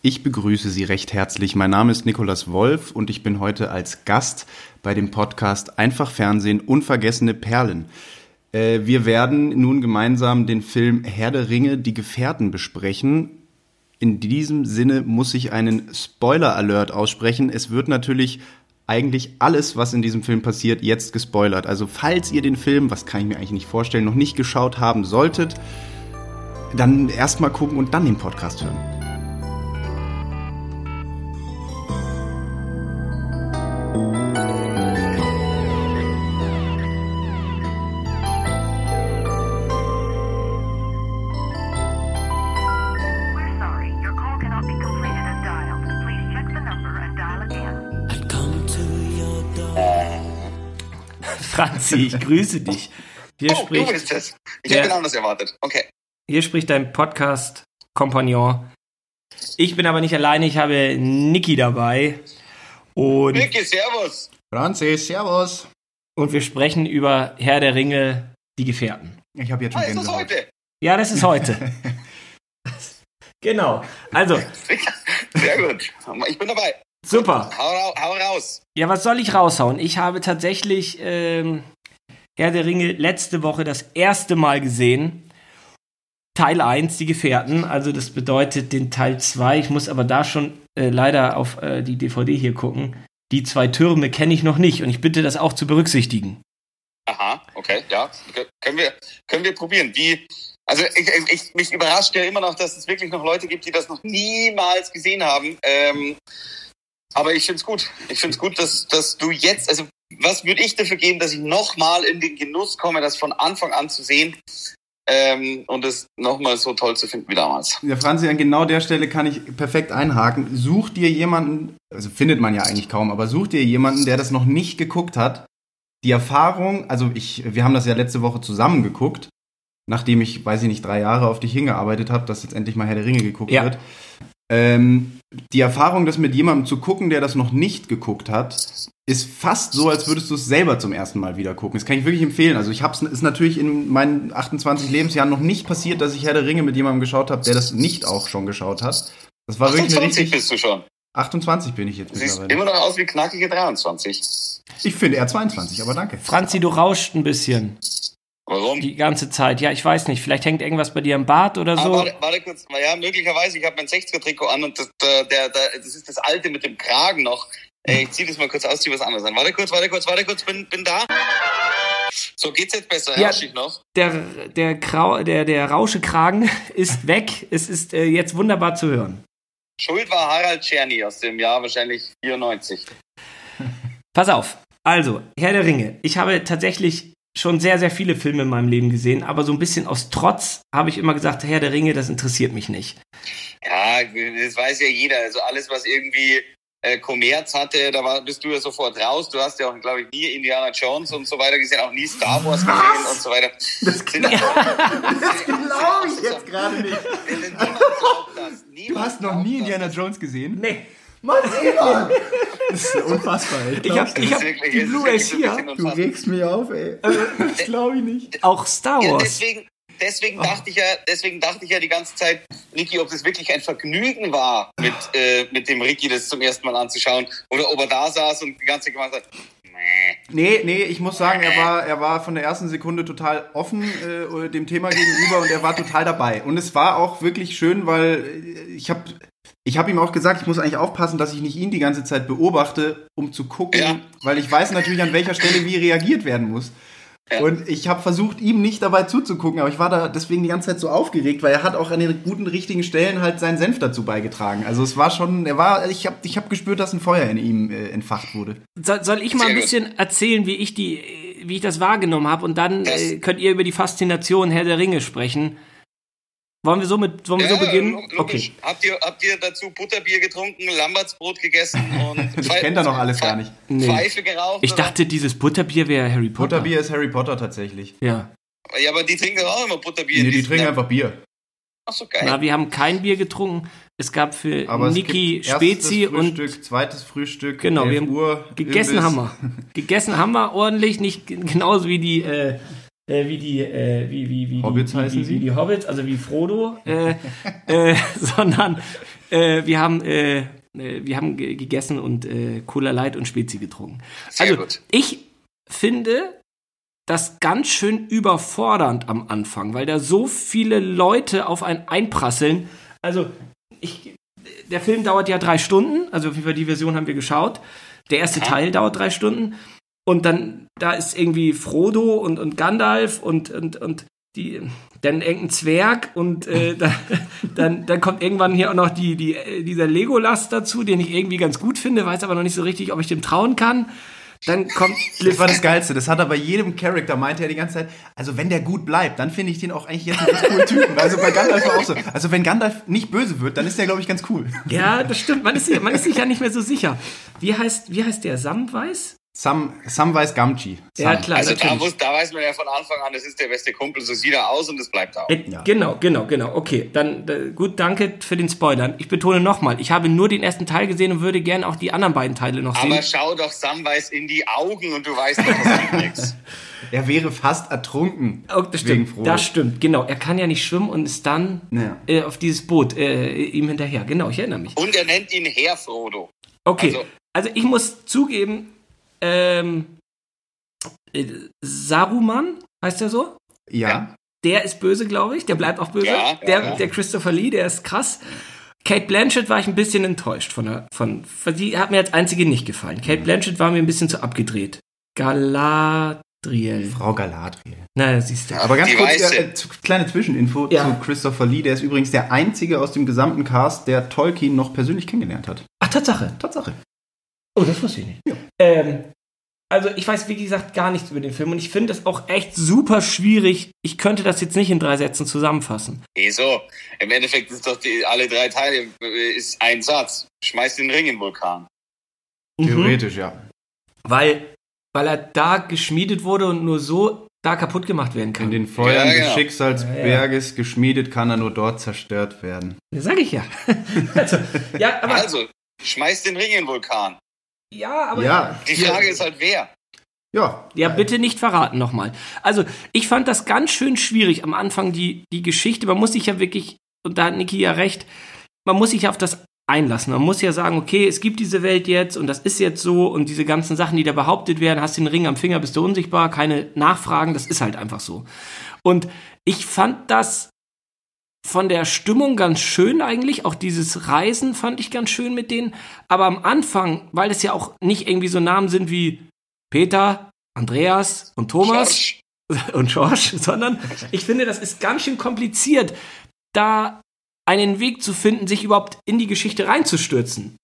Ich begrüße Sie recht herzlich. Mein Name ist Nikolas Wolf und ich bin heute als Gast bei dem Podcast Einfach Fernsehen Unvergessene Perlen. Äh, wir werden nun gemeinsam den Film Herr der Ringe, die Gefährten besprechen. In diesem Sinne muss ich einen Spoiler-Alert aussprechen. Es wird natürlich eigentlich alles, was in diesem Film passiert, jetzt gespoilert. Also falls ihr den Film, was kann ich mir eigentlich nicht vorstellen, noch nicht geschaut haben solltet, dann erstmal gucken und dann den Podcast hören. Franzi, ich grüße dich. Hier, Oh, du spricht, bist es. Ich habe genau das erwartet. Okay. hier spricht dein Podcast-Kompagnon. Ich bin aber nicht alleine, ich habe Niki dabei. Und, Vicky, servus. Franzis, servus. und wir sprechen über Herr der Ringe, die Gefährten. Ich habe jetzt Ah, schon ist das heute? Ja, das ist heute. genau. Also, Sehr gut. Ich bin dabei. super. Hau, hau raus. Ja, was soll ich raushauen? Ich habe tatsächlich ähm, Herr der Ringe letzte Woche das erste Mal gesehen. Teil 1, die Gefährten. Also das bedeutet den Teil 2. Ich muss aber da schon äh, leider auf äh, die DVD hier gucken. Die zwei Türme kenne ich noch nicht und ich bitte das auch zu berücksichtigen. Aha, okay, ja. Können wir, können wir probieren. Wie, also ich, ich, ich, mich überrascht ja immer noch, dass es wirklich noch Leute gibt, die das noch niemals gesehen haben. Ähm, aber ich finde es gut. Ich finde es gut, dass, dass du jetzt, also was würde ich dafür geben, dass ich nochmal in den Genuss komme, das von Anfang an zu sehen ähm, und es nochmal so toll zu finden wie damals. Ja, Franzi, an genau der Stelle kann ich perfekt einhaken. Such dir jemanden, also findet man ja eigentlich kaum, aber such dir jemanden, der das noch nicht geguckt hat. Die Erfahrung, also ich, wir haben das ja letzte Woche zusammen geguckt, nachdem ich, weiß ich nicht, drei Jahre auf dich hingearbeitet habe, dass jetzt endlich mal Herr der Ringe geguckt Ja. wird. Ähm, die Erfahrung, das mit jemandem zu gucken, der das noch nicht geguckt hat, ist fast so, als würdest du es selber zum ersten Mal wieder gucken. Das kann ich wirklich empfehlen. Also ich habe es ist natürlich in meinen 28 Lebensjahren noch nicht passiert, dass ich Herr der Ringe mit jemandem geschaut habe, der das nicht auch schon geschaut hat. Das war wirklich eine 28 richtig. bist du schon. 28 bin ich jetzt Du siehst mittlerweile. immer noch aus wie knackige 23. Ich finde eher 22, aber danke. Franzi, du rauscht ein bisschen Warum? die ganze Zeit. Ja, ich weiß nicht. Vielleicht hängt irgendwas bei dir im Bart oder Ah, so. warte, warte kurz. Ja, möglicherweise. Ich habe mein 60er-Trikot an und das, der, der, der, das ist das alte mit dem Kragen noch. Äh, Ich ziehe das mal kurz aus, zieh was anderes an. Warte kurz, warte kurz, warte kurz, bin, bin da. So, geht's jetzt besser? Ja. Herrsche ich noch? der, der, Grau, der, der Rauschekragen ist weg. Es ist äh, jetzt wunderbar zu hören. Schuld war Harald Czerny aus dem Jahr wahrscheinlich 94. Pass auf. Also, Herr der Ringe. Ich habe tatsächlich schon sehr, sehr viele Filme in meinem Leben gesehen, aber so ein bisschen aus Trotz habe ich immer gesagt, Herr der Ringe, das interessiert mich nicht. Ja, das weiß ja jeder. Also alles, was irgendwie äh, Kommerz hatte, da war, bist du ja sofort raus. Du hast ja auch, glaube ich, nie Indiana Jones und so weiter gesehen, auch nie Star Wars gesehen und so weiter. Das Sind- Das glaube ich jetzt gerade nicht. Niemand glaubt das. Du hast noch nie das. Indiana Jones gesehen? Nee. Mann, Simon! Das ist unfassbar. Ich, Ich nicht. ich hab wirklich- die Blu-rays hier. du regst mich auf, ey. Das glaube ich nicht. Auch Star Ja, Wars. deswegen, deswegen dachte ich ja, deswegen dachte ich ja die ganze Zeit, Niki, ob das wirklich ein Vergnügen war, mit, äh, mit dem Ricky das zum ersten Mal anzuschauen, oder ob er da saß und die ganze Zeit gemacht hat. Nee, nee, ich muss sagen, er war, er war von der ersten Sekunde total offen äh, dem Thema gegenüber und er war total dabei. Und es war auch wirklich schön, weil äh, ich habe ich hab ihm auch gesagt, ich muss eigentlich aufpassen, dass ich nicht ihn die ganze Zeit beobachte, um zu gucken, Ja. weil ich weiß natürlich, an welcher Stelle wie reagiert werden muss. Ja. Und ich habe versucht, ihm nicht dabei zuzugucken, aber ich war da deswegen die ganze Zeit so aufgeregt, weil er hat auch an den guten, richtigen Stellen halt seinen Senf dazu beigetragen. Also es war schon, er war, ich habe ich hab gespürt, dass ein Feuer in ihm äh, entfacht wurde. Soll, soll ich mal ein bisschen erzählen, wie ich die, wie ich das wahrgenommen habe und dann äh, könnt ihr über die Faszination Herr der Ringe sprechen. Wollen wir so mit, wollen wir so beginnen? logisch. Okay. Habt, ihr, habt ihr dazu Butterbier getrunken, Lambertsbrot gegessen und Das kennt er noch alles gar nicht. Nee. Pfeife geraucht? Ich oder? dachte, dieses Butterbier wäre Harry Potter. Butterbier ist Harry Potter tatsächlich. Ja. Ja, aber die trinken auch immer Butterbier. Nee, die trinken ja- einfach Bier. Ach so, geil. Na, wir haben kein Bier getrunken. Es gab für Aber Niki Spezi und Frühstück, zweites Frühstück, Genau, 11 wir haben Uhr, gegessen Imbiss. haben wir. Gegessen haben wir ordentlich, nicht genauso wie die, äh, äh, wie die, äh, wie, wie, wie, Hobbits die, wie, heißen wie, sie? wie die Hobbits, also wie Frodo, äh, äh, sondern Äh, wir haben, äh, wir haben ge- gegessen und äh, Cola Light und Spezi getrunken. Sehr also, gut. ich finde das ganz schön überfordernd am Anfang, weil da so viele Leute auf einen einprasseln. Also, ich, der Film dauert ja drei Stunden, also auf jeden Fall die Version haben wir geschaut. Der erste Teil dauert drei Stunden. Und dann, da ist irgendwie Frodo und, und Gandalf und, und, und die, dann irgendein Zwerg und äh, da, dann, dann kommt irgendwann hier auch noch die, die, dieser Legolas dazu, den ich irgendwie ganz gut finde, weiß aber noch nicht so richtig, ob ich dem trauen kann. Dann kommt Das war das Geilste. Das hat er bei jedem Charakter, meinte er die ganze Zeit. Also, wenn der gut bleibt, dann finde ich den auch eigentlich jetzt einen ganz coolen Typen. Also, bei Gandalf war auch so. Also, wenn Gandalf nicht böse wird, dann ist der, glaube ich, ganz cool. Ja, das stimmt. Man ist, sich- man ist sich ja nicht mehr so sicher. Wie heißt, wie heißt der? Samwise? Sam, Samwise Gamgee. Sam. Ja, klar. Also da, muss, da weiß man ja von Anfang an, das ist der beste Kumpel, so sieht er aus und das bleibt auch. Äh, Genau, genau, genau. Okay, dann äh, gut, danke für den Spoilern. Ich betone nochmal, ich habe nur den ersten Teil gesehen und würde gerne auch die anderen beiden Teile noch Aber sehen. schau doch Samwise in die Augen und du weißt doch, das gibt nichts. Er wäre fast ertrunken. Oh, das stimmt, Frodo. das stimmt, genau. Er kann ja nicht schwimmen und ist dann Ja. äh, auf dieses Boot äh, ihm hinterher. Genau, ich erinnere mich. Und er nennt ihn Herr Frodo. Okay, also, Also- ich muss zugeben, ähm, äh, Saruman, heißt er so? Ja. Der ist böse, glaube ich. Der bleibt auch böse. Ja, ja, der, ja. der Christopher Lee, der ist krass. Kate Blanchett war ich ein bisschen enttäuscht von der, von, von die hat mir als einzige nicht gefallen. Kate Blanchett war mir ein bisschen zu abgedreht. Galadriel. Frau Galadriel. Na, siehst du. Aber ganz Die kurz, äh, kleine Zwischeninfo Ja. zu Christopher Lee. Der ist übrigens der einzige aus dem gesamten Cast, der Tolkien noch persönlich kennengelernt hat. Ach, Tatsache. Tatsache. Oh, das wusste ich nicht. Ähm, also ich weiß, wie gesagt, gar nichts über den Film und ich finde es auch echt super schwierig. Ich könnte das jetzt nicht in drei Sätzen zusammenfassen. Wieso? Im Endeffekt ist doch die, alle drei Teile äh, ist ein Satz. Schmeiß den Ring in den Vulkan. Mhm. Theoretisch, ja. Weil, weil er da geschmiedet wurde und nur so da kaputt gemacht werden kann. In den Feuern Ja, des genau. Schicksalsberges geschmiedet kann er nur dort zerstört werden. Das sag ich ja. also, ja, aber, Also, schmeiß den Ring in den Vulkan. Ja, aber Ja, Die Frage ist halt, wer? Ja, Ja, bitte nicht verraten nochmal. Also, ich fand das ganz schön schwierig am Anfang, die, die Geschichte. Man muss sich ja wirklich, und da hat Niki ja recht, man muss sich auf das einlassen. Man muss ja sagen, okay, es gibt diese Welt jetzt und das ist jetzt so und diese ganzen Sachen, die da behauptet werden, hast den Ring am Finger, bist du unsichtbar, keine Nachfragen, das ist halt einfach so. Und ich fand das von der Stimmung ganz schön eigentlich. Auch dieses Reisen fand ich ganz schön mit denen. Aber am Anfang, weil es ja auch nicht irgendwie so Namen sind wie Peter, Andreas und Thomas Schorsch. und George, sondern ich finde, das ist ganz schön kompliziert, da einen Weg zu finden, sich überhaupt in die Geschichte reinzustürzen.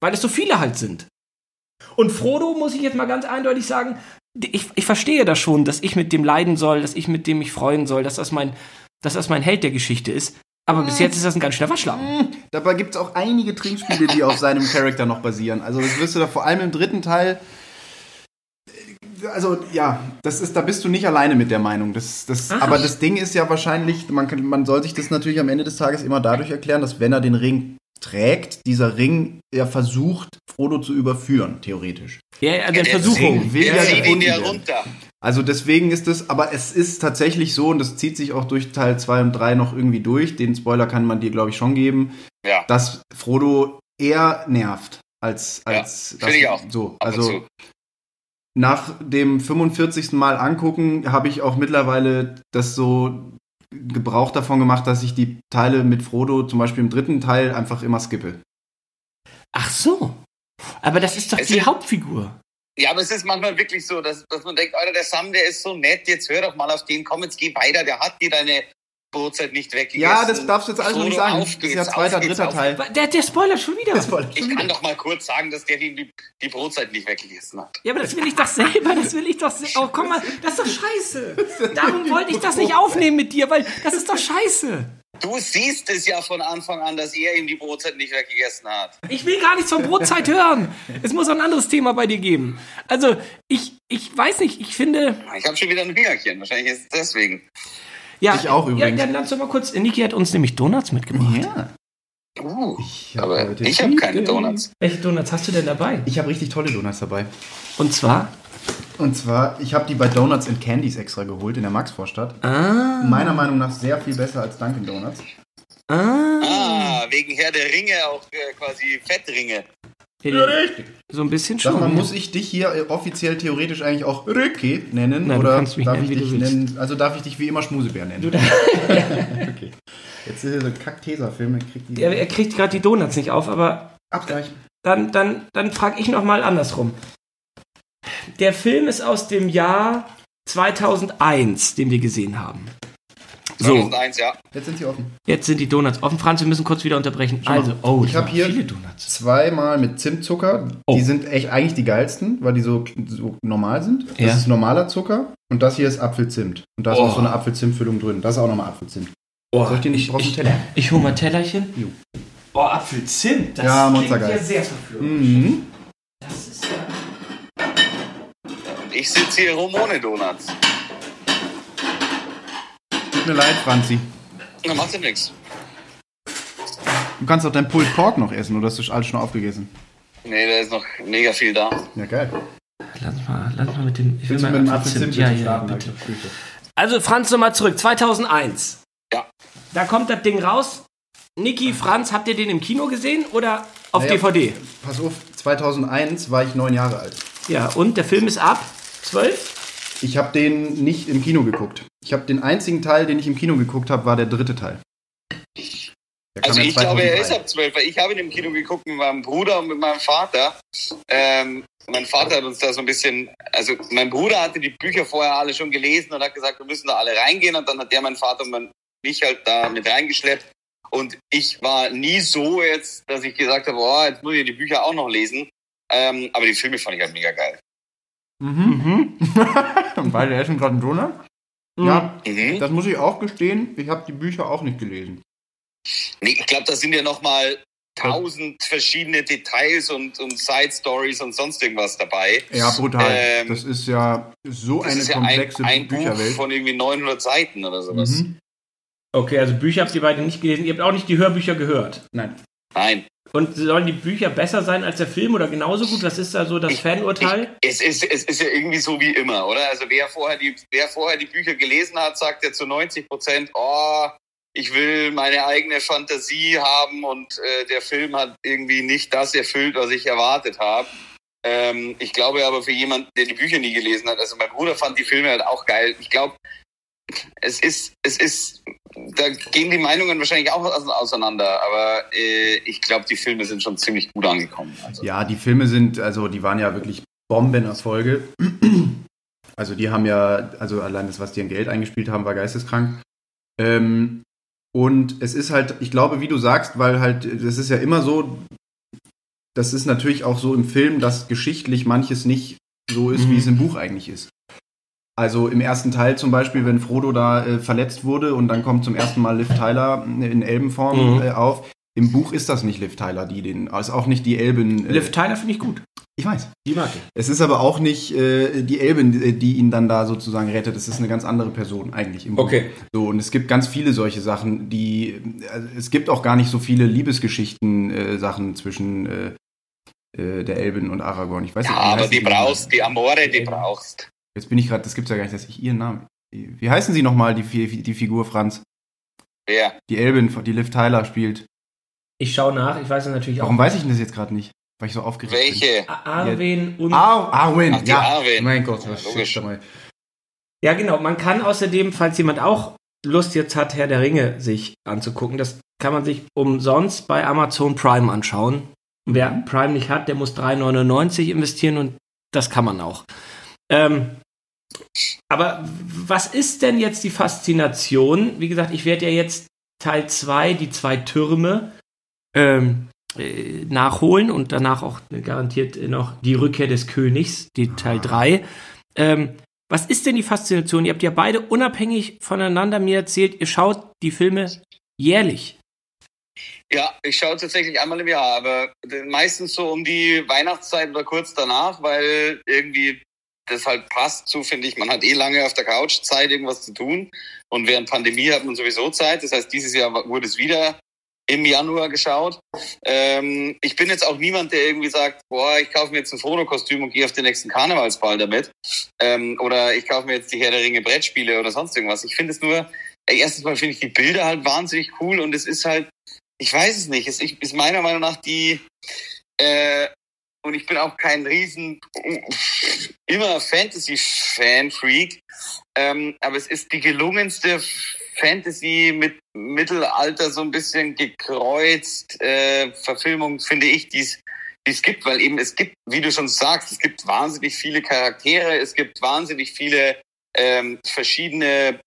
Weil es so viele halt sind. Und Frodo, muss ich jetzt mal ganz eindeutig sagen, ich, ich verstehe das schon, dass ich mit dem leiden soll, dass ich mit dem mich freuen soll, dass das mein, dass das mein Held der Geschichte ist. Aber bis jetzt ist das ein ganz schöner Waschlappen. dabei gibt es auch einige Trinkspiele, die auf seinem Charakter noch basieren. Also das wirst du da vor allem im dritten Teil. Also ja, das ist, da bist du nicht alleine mit der Meinung. Das, das, Ach. aber das Ding ist ja wahrscheinlich, man, kann, man soll sich das natürlich am Ende des Tages immer dadurch erklären, dass wenn er den Ring trägt, dieser Ring ja versucht, Frodo zu überführen, theoretisch. Ja, ja, also Ja, in der Versuchung. Will ja zieht ihn ja runter. Also deswegen ist es, aber es ist tatsächlich so, und das zieht sich auch durch Teil 2 und 3 noch irgendwie durch, den Spoiler kann man dir, glaube ich, schon geben, Ja, dass Frodo eher nervt als, Ja, als finde ich auch. so. ab Also nach dem 45. Mal angucken, habe ich auch mittlerweile das so Gebrauch davon gemacht, dass ich die Teile mit Frodo, zum Beispiel im dritten Teil, einfach immer skippe. Ach so. Aber das ist doch Es die ist- Hauptfigur. Ja, aber es ist manchmal wirklich so, dass, dass man denkt, Alter, der Sam, der ist so nett, jetzt hör doch mal auf den, komm, jetzt geh weiter, der hat dir deine Brotzeit nicht weggegessen. Ja, das darfst du jetzt alles noch nicht sagen. auf Das ist ja geht's, zweiter, geht's, dritter Teil. Der, der spoilert schon wieder. Ich kann doch mal kurz sagen, dass der die, die Brotzeit nicht weggegessen hat. Ja, aber das will ich doch selber, das will ich doch selber. Oh, komm mal, das ist doch scheiße. Darum wollte ich das nicht aufnehmen mit dir, weil das ist doch scheiße. Du siehst es ja von Anfang an, dass er ihm die Brotzeit nicht weggegessen hat. Ich will gar nichts von Brotzeit hören. Es muss auch ein anderes Thema bei dir geben. Also, ich, ich weiß nicht, ich finde. Ich habe schon wieder ein Fingerchen, wahrscheinlich ist es deswegen. Ja, Ich auch übrigens. Ja, dann lass doch mal kurz. Niki hat uns nämlich Donuts mitgebracht. Ja. Uh, Ich hab aber ich habe keine. Donuts. Welche Donuts hast du denn dabei? Ich habe richtig tolle Donuts dabei. Und zwar. Und zwar, ich habe die bei Donuts and Candies extra geholt in der Maxvorstadt. Ah. Meiner Meinung nach sehr viel besser als Dunkin' Donuts. Ah. Ah, wegen Herr der Ringe auch äh, quasi Fettringe. Ja, richtig. So ein bisschen Sag schon. mal, ja. muss ich dich hier äh, offiziell theoretisch eigentlich auch Ricky nennen? Nein, du oder kannst mich darf nennen, ich wie dich nennen? Also darf ich dich wie immer Schmusebär nennen? Du da- okay. Jetzt ist hier so ein Kack-Tesa-Film, er, er kriegt gerade die Donuts nicht auf, aber Abgleich. dann, dann, dann frage ich noch mal andersrum. Der Film ist aus dem Jahr 2001, den wir gesehen haben. So, 2001, ja. Jetzt sind sie offen. jetzt sind die Donuts offen. Franz, wir müssen kurz wieder unterbrechen. Also, oh, ich das hab waren hier- viele Donuts. Zweimal mit Zimtzucker. Oh. Die sind echt eigentlich die geilsten, weil die so, so normal sind. Das Ja. ist normaler Zucker und das hier ist Apfelzimt. Und da ist Oh. auch so eine Apfelzimtfüllung drin. Das ist auch nochmal Apfelzimt. Oh, Soll ich dir nicht- einen Teller? Ich hole mal ein Tellerchen. Jo. Oh, Apfelzimt. Das Ja, klingt ja sehr verführerisch. Mhm. Das ist ja... Ich sitze hier rum ohne Donuts. Tut mir leid, Franzi. Da macht ja nichts. Du kannst auch dein Pulled Pork noch essen, oder hast du alles schon aufgegessen? Nee, da ist noch mega viel da. Ja, geil. Lass mal, lass mal mit dem... Ich Willst du mal mit dem Apfelzimt. Ja, bitte ja, starten? bitte. Also Franz, nochmal zurück. 2001. Ja. Da kommt das Ding raus. Niki, Franz, habt ihr den im Kino gesehen oder auf Naja. DVD? Pass auf, 2001 war ich neun Jahre alt. Ja, und der Film ist ab 12? Ich habe den nicht im Kino geguckt. Ich habe den einzigen Teil, den ich im Kino geguckt habe, war der dritte Teil. Der Also ich glaube, er ist 2003. ab 12, weil ich habe ihn im Kino geguckt mit meinem Bruder und mit meinem Vater. Ähm, mein Vater hat uns da so ein bisschen, also mein Bruder hatte die Bücher vorher alle schon gelesen und hat gesagt, wir müssen da alle reingehen und dann hat der mein Vater und mein, mich halt da mit reingeschleppt und ich war nie so jetzt, dass ich gesagt habe, oh, jetzt muss ich die Bücher auch noch lesen. Ähm, aber die Filme fand ich halt mega geil. Mhm. Und beide essen gerade einen Donut. Ja, Mhm. das muss ich auch gestehen. Ich habe die Bücher auch nicht gelesen. Nee, ich glaube, da sind ja nochmal tausend verschiedene Details und, und Side Stories und sonst irgendwas dabei. Ja, brutal. Ähm, das ist ja so Das eine ist ja ein, komplexe ein Buch Bücherwelt. von irgendwie 900 Seiten oder sowas. Mhm. Okay, also Bücher habt ihr beide nicht gelesen. Ihr habt auch nicht die Hörbücher gehört. Nein. Nein, Und sollen die Bücher besser sein als der Film oder genauso gut? Was ist da so das Fanurteil? es ist, es ist ja irgendwie so wie immer, oder? Also wer vorher die, wer vorher die Bücher gelesen hat, sagt ja zu 90 Prozent, oh, ich will meine eigene Fantasie haben und äh, der Film hat irgendwie nicht das erfüllt, was ich erwartet habe. Ähm, ich glaube aber für jemanden, der die Bücher nie gelesen hat, also mein Bruder fand die Filme halt auch geil. Ich glaube, es ist, es ist, da gehen die Meinungen wahrscheinlich auch ause- auseinander, aber äh, ich glaube, die Filme sind schon ziemlich gut angekommen. Also. Ja, die Filme sind, also die waren ja wirklich Bombenerfolge. Also die haben ja, also allein das, was die an Geld eingespielt haben, war geisteskrank. Ähm, und es ist halt, ich glaube, wie du sagst, weil halt, das ist ja immer so, das ist natürlich auch so im Film, dass geschichtlich manches nicht so ist, Mhm. wie es im Buch eigentlich ist. Also im ersten Teil zum Beispiel, wenn Frodo da äh, verletzt wurde und dann kommt zum ersten Mal Liv Tyler in Elbenform Mhm. äh, auf. Im Buch ist das nicht Liv Tyler, die den, ist auch nicht die Elben. Äh, Liv Tyler finde ich gut. ich weiß. Die mag ich. Es ist aber auch nicht äh, die Elben, die, die ihn dann da sozusagen rettet. Es ist eine ganz andere Person eigentlich im Buch. Okay. So, und es gibt ganz viele solche Sachen, die. Also es gibt auch gar nicht so viele Liebesgeschichten-Sachen zwischen äh, äh, der Elben und Aragorn. Ich weiß Ja, nicht, aber die brauchst, die Amore, die brauchst. Jetzt bin ich gerade, das gibt's ja gar nicht, dass ich ihren Namen. Wie heißen sie nochmal, die, die Figur Franz? Wer? Die Elben, die Liv Tyler spielt. Ich schaue nach. Ich weiß es natürlich Warum auch. weiß ich denn das jetzt gerade nicht? Weil ich so aufgeregt bin. Welche? Arwen und. Ar Arwen, Ach, ja. Arwen. Mein Gott, Ja, was logisch. shit, mal. Ja, genau. Man kann außerdem, falls jemand auch Lust jetzt hat, Herr der Ringe sich anzugucken, das kann man sich umsonst bei Amazon Prime anschauen. Wer Prime nicht hat, der muss 3,99 investieren und das kann man auch. Ähm, aber was ist denn jetzt die Faszination? Wie gesagt, ich werde ja jetzt Teil 2, die zwei Türme, ähm, äh, nachholen und danach auch garantiert noch die Rückkehr des Königs, die Teil 3. Ähm, was ist denn die Faszination? Ihr habt ja beide unabhängig voneinander mir erzählt, ihr schaut die Filme jährlich. Ja, ich schaue tatsächlich einmal im Jahr, aber meistens so um die Weihnachtszeit oder kurz danach, weil irgendwie das halt passt zu, finde ich. Man hat eh lange auf der Couch Zeit, irgendwas zu tun. Und während Pandemie hat man sowieso Zeit. Das heißt, dieses Jahr wurde es wieder im Januar geschaut. Ähm, ich bin jetzt auch niemand, der irgendwie sagt, boah, ich kaufe mir jetzt ein Frodo-Kostüm und gehe auf den nächsten Karnevalsball damit. Ähm, oder ich kaufe mir jetzt die Herr der Ringe Brettspiele oder sonst irgendwas. Ich finde es nur, äh, erstens mal finde ich die Bilder halt wahnsinnig cool und es ist halt, ich weiß es nicht. Es ist meiner Meinung nach die, äh, und ich bin auch kein riesen, immer Fantasy-Fan-Freak, ähm, aber es ist die gelungenste Fantasy mit Mittelalter so ein bisschen gekreuzt äh, Verfilmung, finde ich, die es gibt, weil eben es gibt, wie du schon sagst, es gibt wahnsinnig viele Charaktere, es gibt wahnsinnig viele ähm, verschiedene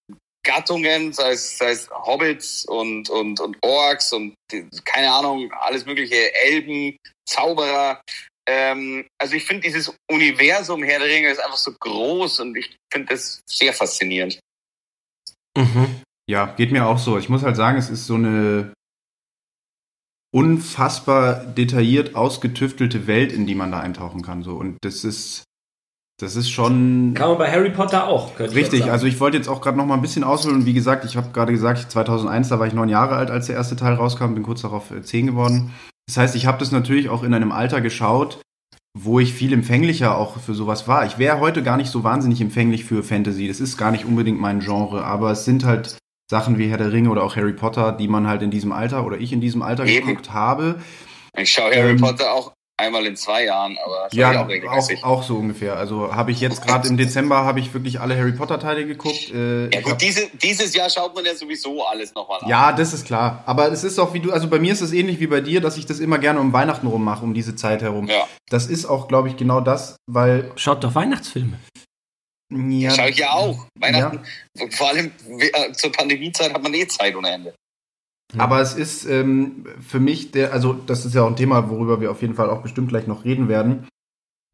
Gattungen, sei es, sei es Hobbits und, und, und Orks und keine Ahnung, alles mögliche, Elben, Zauberer. Ähm, also ich finde dieses Universum Herr der Ringe ist einfach so groß und ich finde das sehr faszinierend. Mhm. Ja, geht mir auch so. Ich muss halt sagen, es ist so eine unfassbar detailliert ausgetüftelte Welt, in die man da eintauchen kann. So. Und das ist, das ist schon. Kann man bei Harry Potter auch. ich Richtig, sagen. also ich wollte jetzt auch gerade noch mal ein bisschen ausholen. Wie gesagt, ich habe gerade gesagt, 2001, da war ich neun Jahre alt, als der erste Teil rauskam, bin kurz darauf äh, zehn geworden. Das heißt, ich habe das natürlich auch in einem Alter geschaut, wo ich viel empfänglicher auch für sowas war. Ich wäre heute gar nicht so wahnsinnig empfänglich für Fantasy. Das ist gar nicht unbedingt mein Genre, aber es sind halt Sachen wie Herr der Ringe oder auch Harry Potter, die man halt in diesem Alter oder ich in diesem Alter Eben. geguckt habe. Ich schaue Harry Ähm, Potter auch einmal in zwei Jahren, aber ich Ja, auch auch, auch so ungefähr. Also habe ich jetzt gerade im Dezember habe ich wirklich alle Harry Potter Teile geguckt. Äh, Ja gut, diese, dieses Jahr schaut man ja sowieso alles nochmal an. Ja, das ist klar. Aber es ist auch wie du, also bei mir ist es ähnlich wie bei dir, dass ich das immer gerne um Weihnachten rum mache, um diese Zeit herum. Ja. Das ist auch, glaube ich, genau das, weil. Schaut doch Weihnachtsfilme. Ja, Schaue ich ja auch. Weihnachten, vor allem äh, zur Pandemiezeit hat man eh Zeit ohne Ende. Aber es ist ähm, für mich, der, also das ist ja auch ein Thema, worüber wir auf jeden Fall auch bestimmt gleich noch reden werden.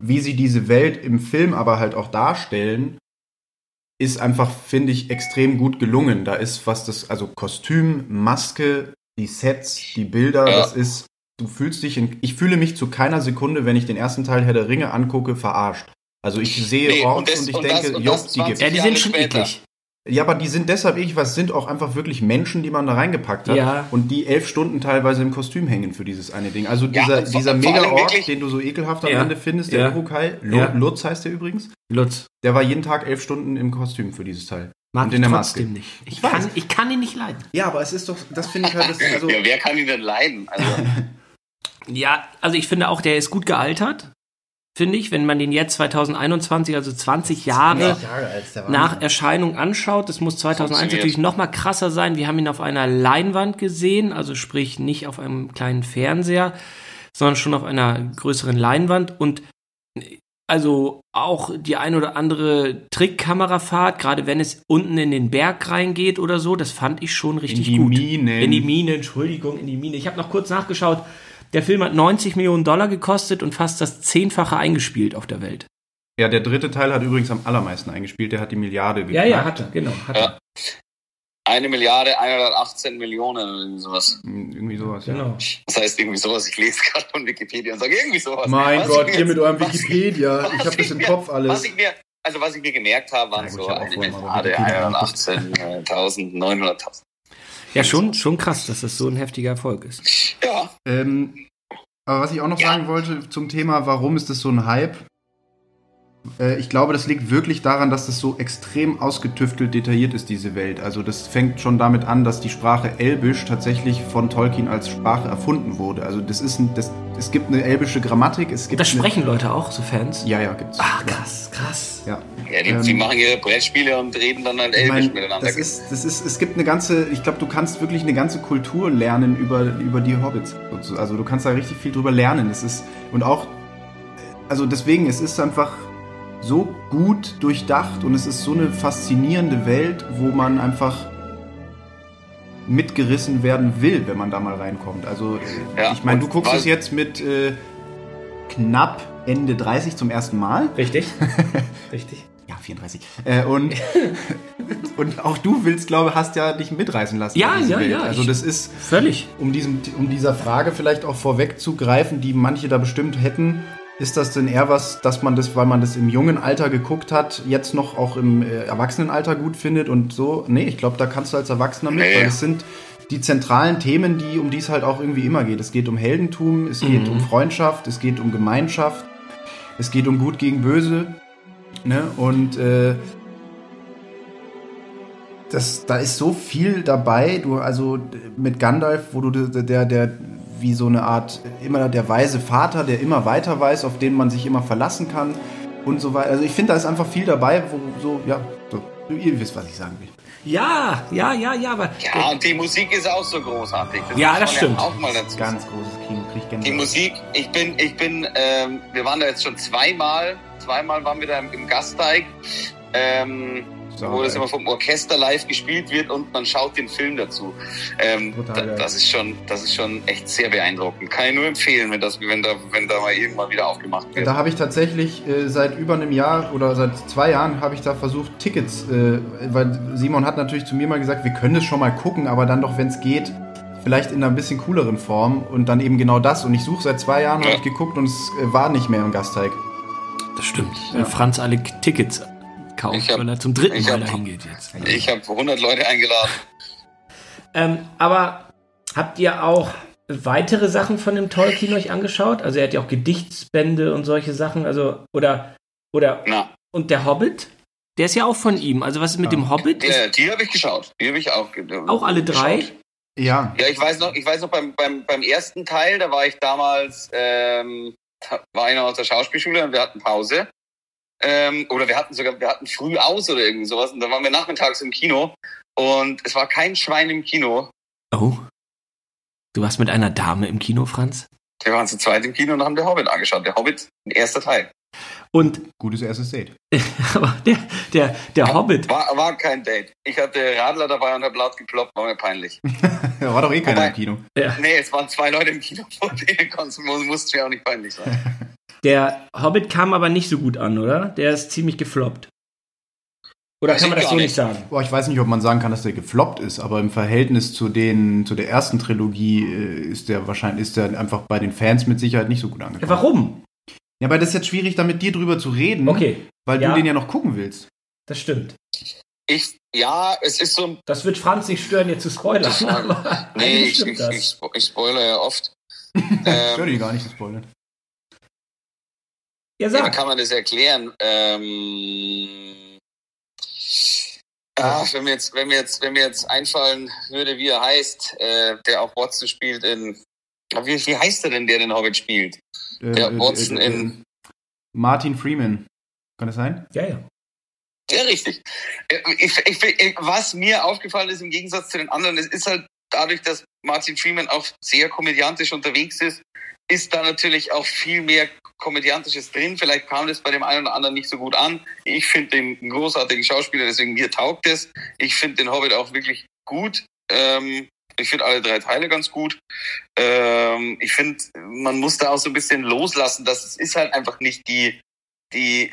Wie sie diese Welt im Film aber halt auch darstellen, ist einfach, finde ich, extrem gut gelungen. Da ist was das, also Kostüm, Maske, die Sets, die Bilder, Ja. das ist, du fühlst dich in, ich fühle mich zu keiner Sekunde, wenn ich den ersten Teil Herr der Ringe angucke, verarscht. Also ich sehe Nee, Orks und das- und ich und das- denke, und jo, das die gibt's. 20 Ja, die sind schon später. eklig. Ja, aber die sind deshalb ich, was sind auch einfach wirklich Menschen, die man da reingepackt hat Ja. und die elf Stunden teilweise im Kostüm hängen für dieses eine Ding. Also Ja, dieser, vor- dieser wirklich- den du so ekelhaft am Ja. Ende findest, der Ja. Urukai, Lu- Ja. Lutz heißt der übrigens, Lutz. der war jeden Tag elf Stunden im Kostüm für dieses Teil. Mag und ich in der trotzdem Maske. nicht. Ich kann, ich kann ihn nicht leiden. Ja, aber es ist doch, das finde ich halt, das, also, ja, wer kann ihn denn leiden? Also, Ja, also ich finde auch, der ist gut gealtert. Finde ich, wenn man den jetzt 2021, also 20 Jahre nach Erscheinung anschaut. Das muss 2001 Funktioniert. natürlich noch mal krasser sein. Wir haben ihn auf einer Leinwand gesehen, also sprich nicht auf einem kleinen Fernseher, sondern schon auf einer größeren Leinwand und also auch die ein oder andere Trickkamerafahrt, gerade wenn es unten in den Berg reingeht oder so, das fand ich schon richtig die gut. Minen. In die Mine, Entschuldigung, in die Mine. Ich habe noch kurz nachgeschaut. Der Film hat 90 Millionen Dollar gekostet und fast das Zehnfache eingespielt auf der Welt. ja, der dritte Teil hat übrigens am allermeisten eingespielt, der hat die Milliarde geknackt. hatte, genau. Hat Ja. eine Milliarde, 118 Millionen oder irgendwie sowas. Hm, Irgendwie sowas, ja. Genau. Das heißt irgendwie sowas. Ich lese gerade von Wikipedia und sage irgendwie sowas. Mein Was Gott, ihr mit eurem Wikipedia, was ich habe das im mir- Kopf alles. Was ich mir, also was ich mir gemerkt habe, waren Ja, gut, so hab eine Milliarde, Wikipedia 118.000, 900.000. Ja, schon, schon krass, dass das so ein heftiger Erfolg ist. Ja, Ähm, aber was ich auch noch Ja. sagen wollte zum Thema, warum ist das so ein Hype? Äh, ich glaube, das liegt wirklich daran, dass das so extrem ausgetüftelt detailliert ist, diese Welt. Also das fängt schon damit an, dass die Sprache Elbisch tatsächlich von Tolkien als Sprache erfunden wurde. Also das ist ein, das, es gibt eine elbische Grammatik, es gibt Das eine, sprechen Leute auch, so Fans. Ja, ja, gibt's. Ach, krass, krass. Ja. ja die, Ähm, die machen ihre Brettspiele und reden dann halt Ich Elbisch mein, miteinander. das ist, das ist, es gibt eine ganze, ich glaube, du kannst wirklich eine ganze Kultur lernen über, über die Hobbits. Also du kannst da richtig viel drüber lernen. Es ist, und auch, also deswegen, es ist einfach so gut durchdacht und es ist so eine faszinierende Welt, wo man einfach mitgerissen werden will, wenn man da mal reinkommt. Also Ja, ich meine, du guckst es jetzt mit äh, knapp Ende 30 zum ersten Mal. Richtig? Richtig. Ja, 34. Äh, und, und auch du willst, glaube hast ja dich mitreißen lassen. Ja, ja, Welt. ja, Also ich- das ist, Völlig. um, diesem, um dieser Frage vielleicht auch vorwegzugreifen, die manche da bestimmt hätten, ist das denn eher was, dass man das, weil man das im jungen Alter geguckt hat, jetzt noch auch im äh, Erwachsenenalter gut findet und so? Nee, ich glaube, da kannst du als Erwachsener mit, Nee. weil es sind die zentralen Themen, die, um die es halt auch irgendwie immer geht. Es geht um Heldentum, es geht Mhm. um Freundschaft, es geht um Gemeinschaft, es geht um Gut gegen Böse. Ne? Und äh, das, da ist so viel dabei. Du, also mit Gandalf, wo du der, der, der wie so eine Art, immer der weise Vater, der immer weiter weiß, auf den man sich immer verlassen kann und so weiter. Also ich finde, da ist einfach viel dabei, wo so, ja, so, ihr wisst, was ich sagen will. Ja, ja, ja, ja, aber. Ja, und die Musik ist auch so großartig. Ja, muss das stimmt. auch mal dazu Ganz großes Kino, krieg Die Gänsehaut. Musik, ich bin, ich bin, ähm, wir waren da jetzt schon zweimal, zweimal waren wir da im, im Gasteig, ähm, So, wo das immer vom Orchester live gespielt wird und man schaut den Film dazu. Ähm, Total da, das ist schon, das ist schon echt sehr beeindruckend. Kann ich nur empfehlen, wenn das, wenn da, wenn da mal irgendwann wieder aufgemacht wird. Da habe ich tatsächlich äh, seit über einem Jahr oder seit zwei Jahren habe ich da versucht, Tickets, äh, weil Simon hat natürlich zu mir mal gesagt, wir können es schon mal gucken, aber dann doch, wenn es geht, vielleicht in einer bisschen cooleren Form und dann eben genau das. Und ich suche seit zwei Jahren, Ja. habe ich geguckt und es äh, war nicht mehr im Gasteig. Das stimmt. Ja. Franz alle Tickets kauft, Ich hab- weil er zum dritten Mal hab- dahin geht jetzt. Ich habe 100 Leute eingeladen. Ähm, aber habt ihr auch weitere Sachen von dem Tolkien euch angeschaut? Also er hat ja auch Gedichtsbände und solche Sachen, also oder oder Na, und der Hobbit, der ist ja auch von ihm. Also was ist mit Ja. dem Hobbit? Ist die, habe ich geschaut. Die habe ich auch auch alle drei? geschaut. Ja, Ja, ich weiß noch, ich weiß noch beim, beim, beim ersten Teil, da war ich damals, ähm, da war ich noch aus der Schauspielschule und wir hatten Pause. Ähm, oder wir hatten sogar, wir hatten früh aus oder irgendwie sowas und dann waren wir nachmittags im Kino und es war kein Schwein im Kino. Oh. Du warst mit einer Dame im Kino, Franz? Wir waren zu zweit im Kino und haben der Hobbit angeschaut. Der Hobbit, erster Teil. Und gutes erstes Date. aber der der der Hobbit, War, war kein Date. Ich hatte Radler dabei und hab laut geploppt, war mir peinlich. Ja, war doch eh keiner Wobei- im Kino. Nee, es waren zwei Leute im Kino, vor denen musste mir auch nicht peinlich sein. Der Hobbit kam aber nicht so gut an, oder? Der ist ziemlich gefloppt. Oder Weiß kann man ich das so nicht. nicht sagen? Boah, ich weiß nicht, ob man sagen kann, dass der gefloppt ist, aber im Verhältnis zu den, zu der ersten Trilogie äh, ist der wahrscheinlich, ist der einfach bei den Fans mit Sicherheit nicht so gut Ja, angekommen. warum? Ja, aber das ist jetzt schwierig, da mit dir drüber zu reden, Okay, weil Ja. du den ja noch gucken willst. das stimmt. Ich, ja, es ist so ein Das wird Franz nicht stören, jetzt zu spoilern. Nee, ich, ich, ich, spo- ich spoilere ja oft. Stör ähm, dich gar nicht zu spoilern. Ja, wie sag. kann man das erklären? Ähm, ah, wenn, mir jetzt, wenn, mir jetzt, wenn mir jetzt einfallen würde, wie er heißt, äh, der auch Watson spielt in. Ah, Wie, wie heißt er denn, der den Hobbit spielt? Äh, Ja, Watson in- Martin Freeman. Kann das sein? Ja, ja. Ja, richtig. Äh, Ich, ich, ich, was mir aufgefallen ist im Gegensatz zu den anderen, es ist halt dadurch, dass Martin Freeman auch sehr komödiantisch unterwegs ist, ist da natürlich auch viel mehr Komödiantisches drin. Vielleicht kam das bei dem einen oder anderen nicht so gut an. Ich finde den großartigen Schauspieler, deswegen mir taugt es. Ich finde den Hobbit auch wirklich gut. Ähm, ich finde alle drei Teile ganz gut. Ähm, ich finde, man muss da auch so ein bisschen loslassen, dass es ist halt einfach nicht die, die,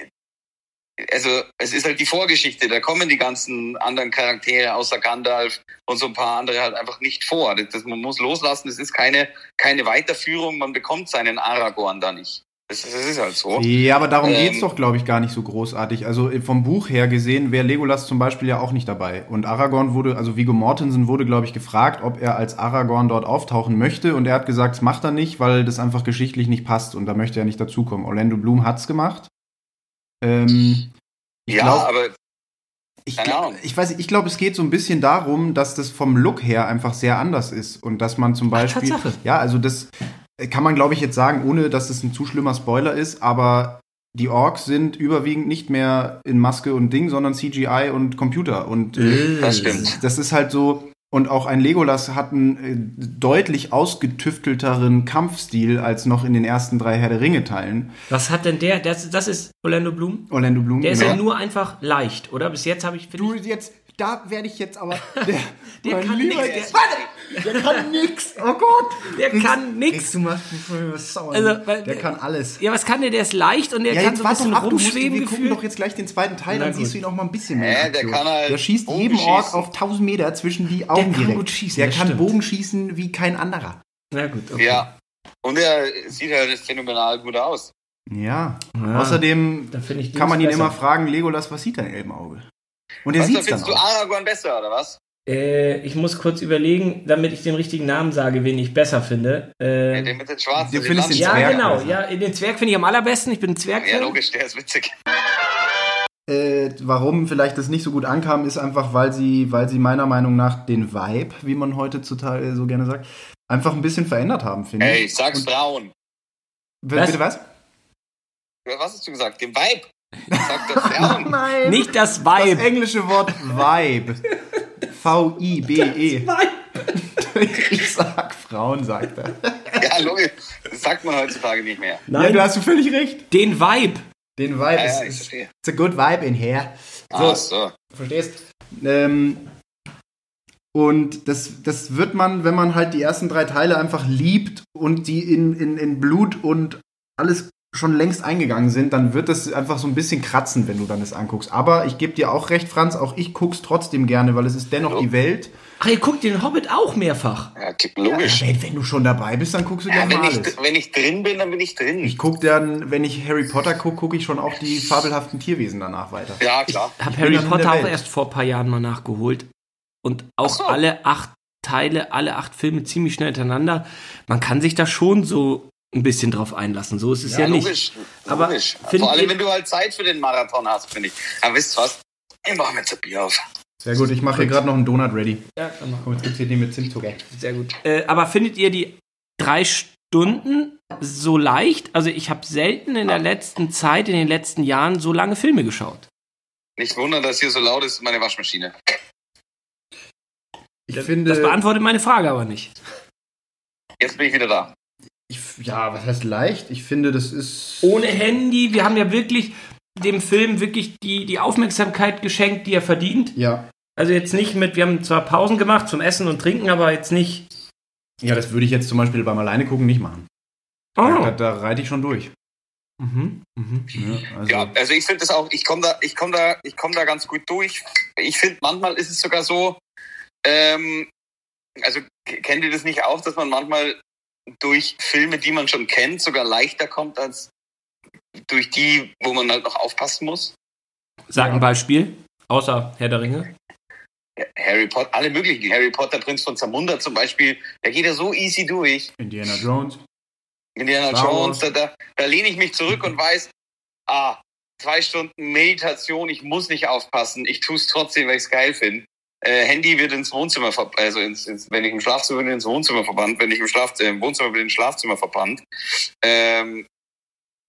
also es ist halt die Vorgeschichte, da kommen die ganzen anderen Charaktere außer Gandalf und so ein paar andere halt einfach nicht vor. Das, das, man muss loslassen, es ist keine, keine Weiterführung, man bekommt seinen Aragorn da nicht. Das, das ist halt so. Ja, aber darum Ähm, geht's doch, glaube ich, gar nicht so großartig. Also vom Buch her gesehen wäre Legolas zum Beispiel ja auch nicht dabei. Und Aragorn wurde, also Viggo Mortensen wurde, glaube ich, gefragt, ob er als Aragorn dort auftauchen möchte. Und er hat gesagt, das macht er nicht, weil das einfach geschichtlich nicht passt. Und da möchte er nicht dazukommen. Orlando Bloom hat's gemacht. Ähm, ich ja, glaub- aber Ich, ich weiß, nicht, ich glaube, es geht so ein bisschen darum, dass das vom Look her einfach sehr anders ist und dass man zum Beispiel, Tatsache. ja, also das kann man, glaube ich, jetzt sagen, ohne dass es ein zu schlimmer Spoiler ist, aber die Orks sind überwiegend nicht mehr in Maske und Ding, sondern CGI und Computer und äh, das stimmt. das ist halt so. Und auch ein Legolas hat einen äh, deutlich ausgetüftelteren Kampfstil als noch in den ersten drei Herr der Ringe-Teilen. Was hat denn der? Das, das ist Orlando Bloom. Orlando Bloom. Der ist genau. ja nur einfach leicht, oder? Bis jetzt habe ich. Du jetzt, da werde ich jetzt aber. Der, Der mein kann lieber- nix. Der, der kann nix. Oh Gott. Der kann nix. Du machst mich voll was sauer. Also, weil- der kann alles. Ja, was kann der? Der ist leicht und der Ja, kann so ein bisschen ab, du musst, rumschweben wir gucken doch jetzt gleich den zweiten Teil, Na dann gut. siehst du ihn noch mal ein bisschen mehr. In der kann halt Der schießt Ork schießen. auf 1000 Meter zwischen die Augen kann direkt. gut schießen, der kann stimmt. Bogen schießen wie kein anderer. Na gut, okay. Ja. Und er sieht halt phänomenal gut aus. Ja. Ja. Außerdem kann man ihn Dings immer besser. fragen, Legolas, was sieht dein Elbenauge? Und er sieht's dann findest du. Aragorn besser, oder was? Äh, ich muss kurz überlegen, damit ich den richtigen Namen sage, wen ich besser finde. Äh, Ja, den mit den schwarzen. den findest den ja, Zwerg genau. Ja, den Zwerg finde ich am allerbesten. Ich bin ein Zwerg. Ja, logisch, der ist witzig. Äh, warum vielleicht das nicht so gut ankam, ist einfach, weil sie, weil sie meiner Meinung nach den Vibe, wie man heutzutage so gerne sagt, einfach ein bisschen verändert haben, finde Hey, ich. sag's Und- Frauen. W- Was? Bitte was? Was hast du gesagt? Den Vibe. Sag doch Frauen. Nein. Nicht das das Vibe. englische Wort Vibe. V-I-B-E. Ich sag Frauen, sagt er. Ja, logisch. Das sagt man heutzutage nicht mehr. Ja, du hast du völlig recht. Den Vibe. Den Vibe Ja, ist, ja, ich verstehe. it's a good vibe in here. Ach so. Verstehst? Ähm, und das, das wird man, wenn man halt die ersten drei Teile einfach liebt und die in, in, in Blut und alles schon längst eingegangen sind, dann wird das einfach so ein bisschen kratzen, wenn du dann das anguckst. Aber ich gebe dir auch recht, Franz, auch ich guck's trotzdem gerne, weil es ist dennoch die Welt. Ach, ihr guckt den Hobbit auch mehrfach. Ja, logisch. Wenn, wenn du schon dabei bist, dann guckst du Ja, gerne wenn, mal ich, alles. wenn ich drin bin, dann bin ich drin. Ich guck dann, wenn ich Harry Potter gucke, gucke ich schon auch die fabelhaften Tierwesen danach weiter. ja, klar. Ich Harry bin dann in Potter auch erst vor ein paar Jahren mal nachgeholt. Und auch so. alle acht Teile, alle acht Filme ziemlich schnell hintereinander. Man kann sich da schon so ein bisschen drauf einlassen. So ist es ja, Ja, nicht. logisch. Aber logisch. findet Vor allem, wenn du halt Zeit für den Marathon hast, finde ich. Aber wisst ihr was? Ich mache mir jetzt ein Bier auf. Sehr gut, ich mache hier gerade noch einen Donut ready. Ja, kann man. Komm, jetzt gibt's hier den mit Zimtzucker. Sehr gut. Äh, aber findet ihr die drei Stunden so leicht? Also ich habe selten in der letzten Zeit, in den letzten Jahren so lange Filme geschaut. Nicht wundern, dass hier so laut ist, meine Waschmaschine. Ich Das, finde, das beantwortet meine Frage aber nicht. Jetzt bin ich wieder da. Ich, ja, was heißt leicht? Ich finde, das ist. Ohne Handy, wir haben ja wirklich dem Film wirklich die, die Aufmerksamkeit geschenkt, die er verdient. Ja. Also jetzt nicht mit, wir haben zwar Pausen gemacht zum Essen und Trinken, aber jetzt nicht. Ja, das würde ich jetzt zum Beispiel beim Alleine gucken nicht machen. Oh. Da, da reite ich schon durch. Mhm. Mhm. Ja, also, Ja, also ich finde das auch, ich komme da, ich komme da, ich komme da ganz gut durch. Ich finde, manchmal ist es sogar so, ähm, also kennt ihr das nicht auch, dass man manchmal durch Filme, die man schon kennt, sogar leichter kommt als durch die, wo man halt noch aufpassen muss? Sag ein Beispiel, außer Herr der Ringe. Harry Potter, alle möglichen. Harry Potter, Prinz von Zamunda zum Beispiel, der geht ja so easy durch. Indiana Jones. Indiana Star Jones, da, da, da lehne ich mich zurück und weiß, ah, zwei Stunden Meditation, ich muss nicht aufpassen, ich tue es trotzdem, weil ich es geil finde. Äh, Handy wird ins Wohnzimmer, ver also ins, ins, wenn ich im Schlafzimmer bin, ins Wohnzimmer verbannt, wenn ich im, Schlaf äh, im Wohnzimmer bin, ins Schlafzimmer verbannt. Ähm,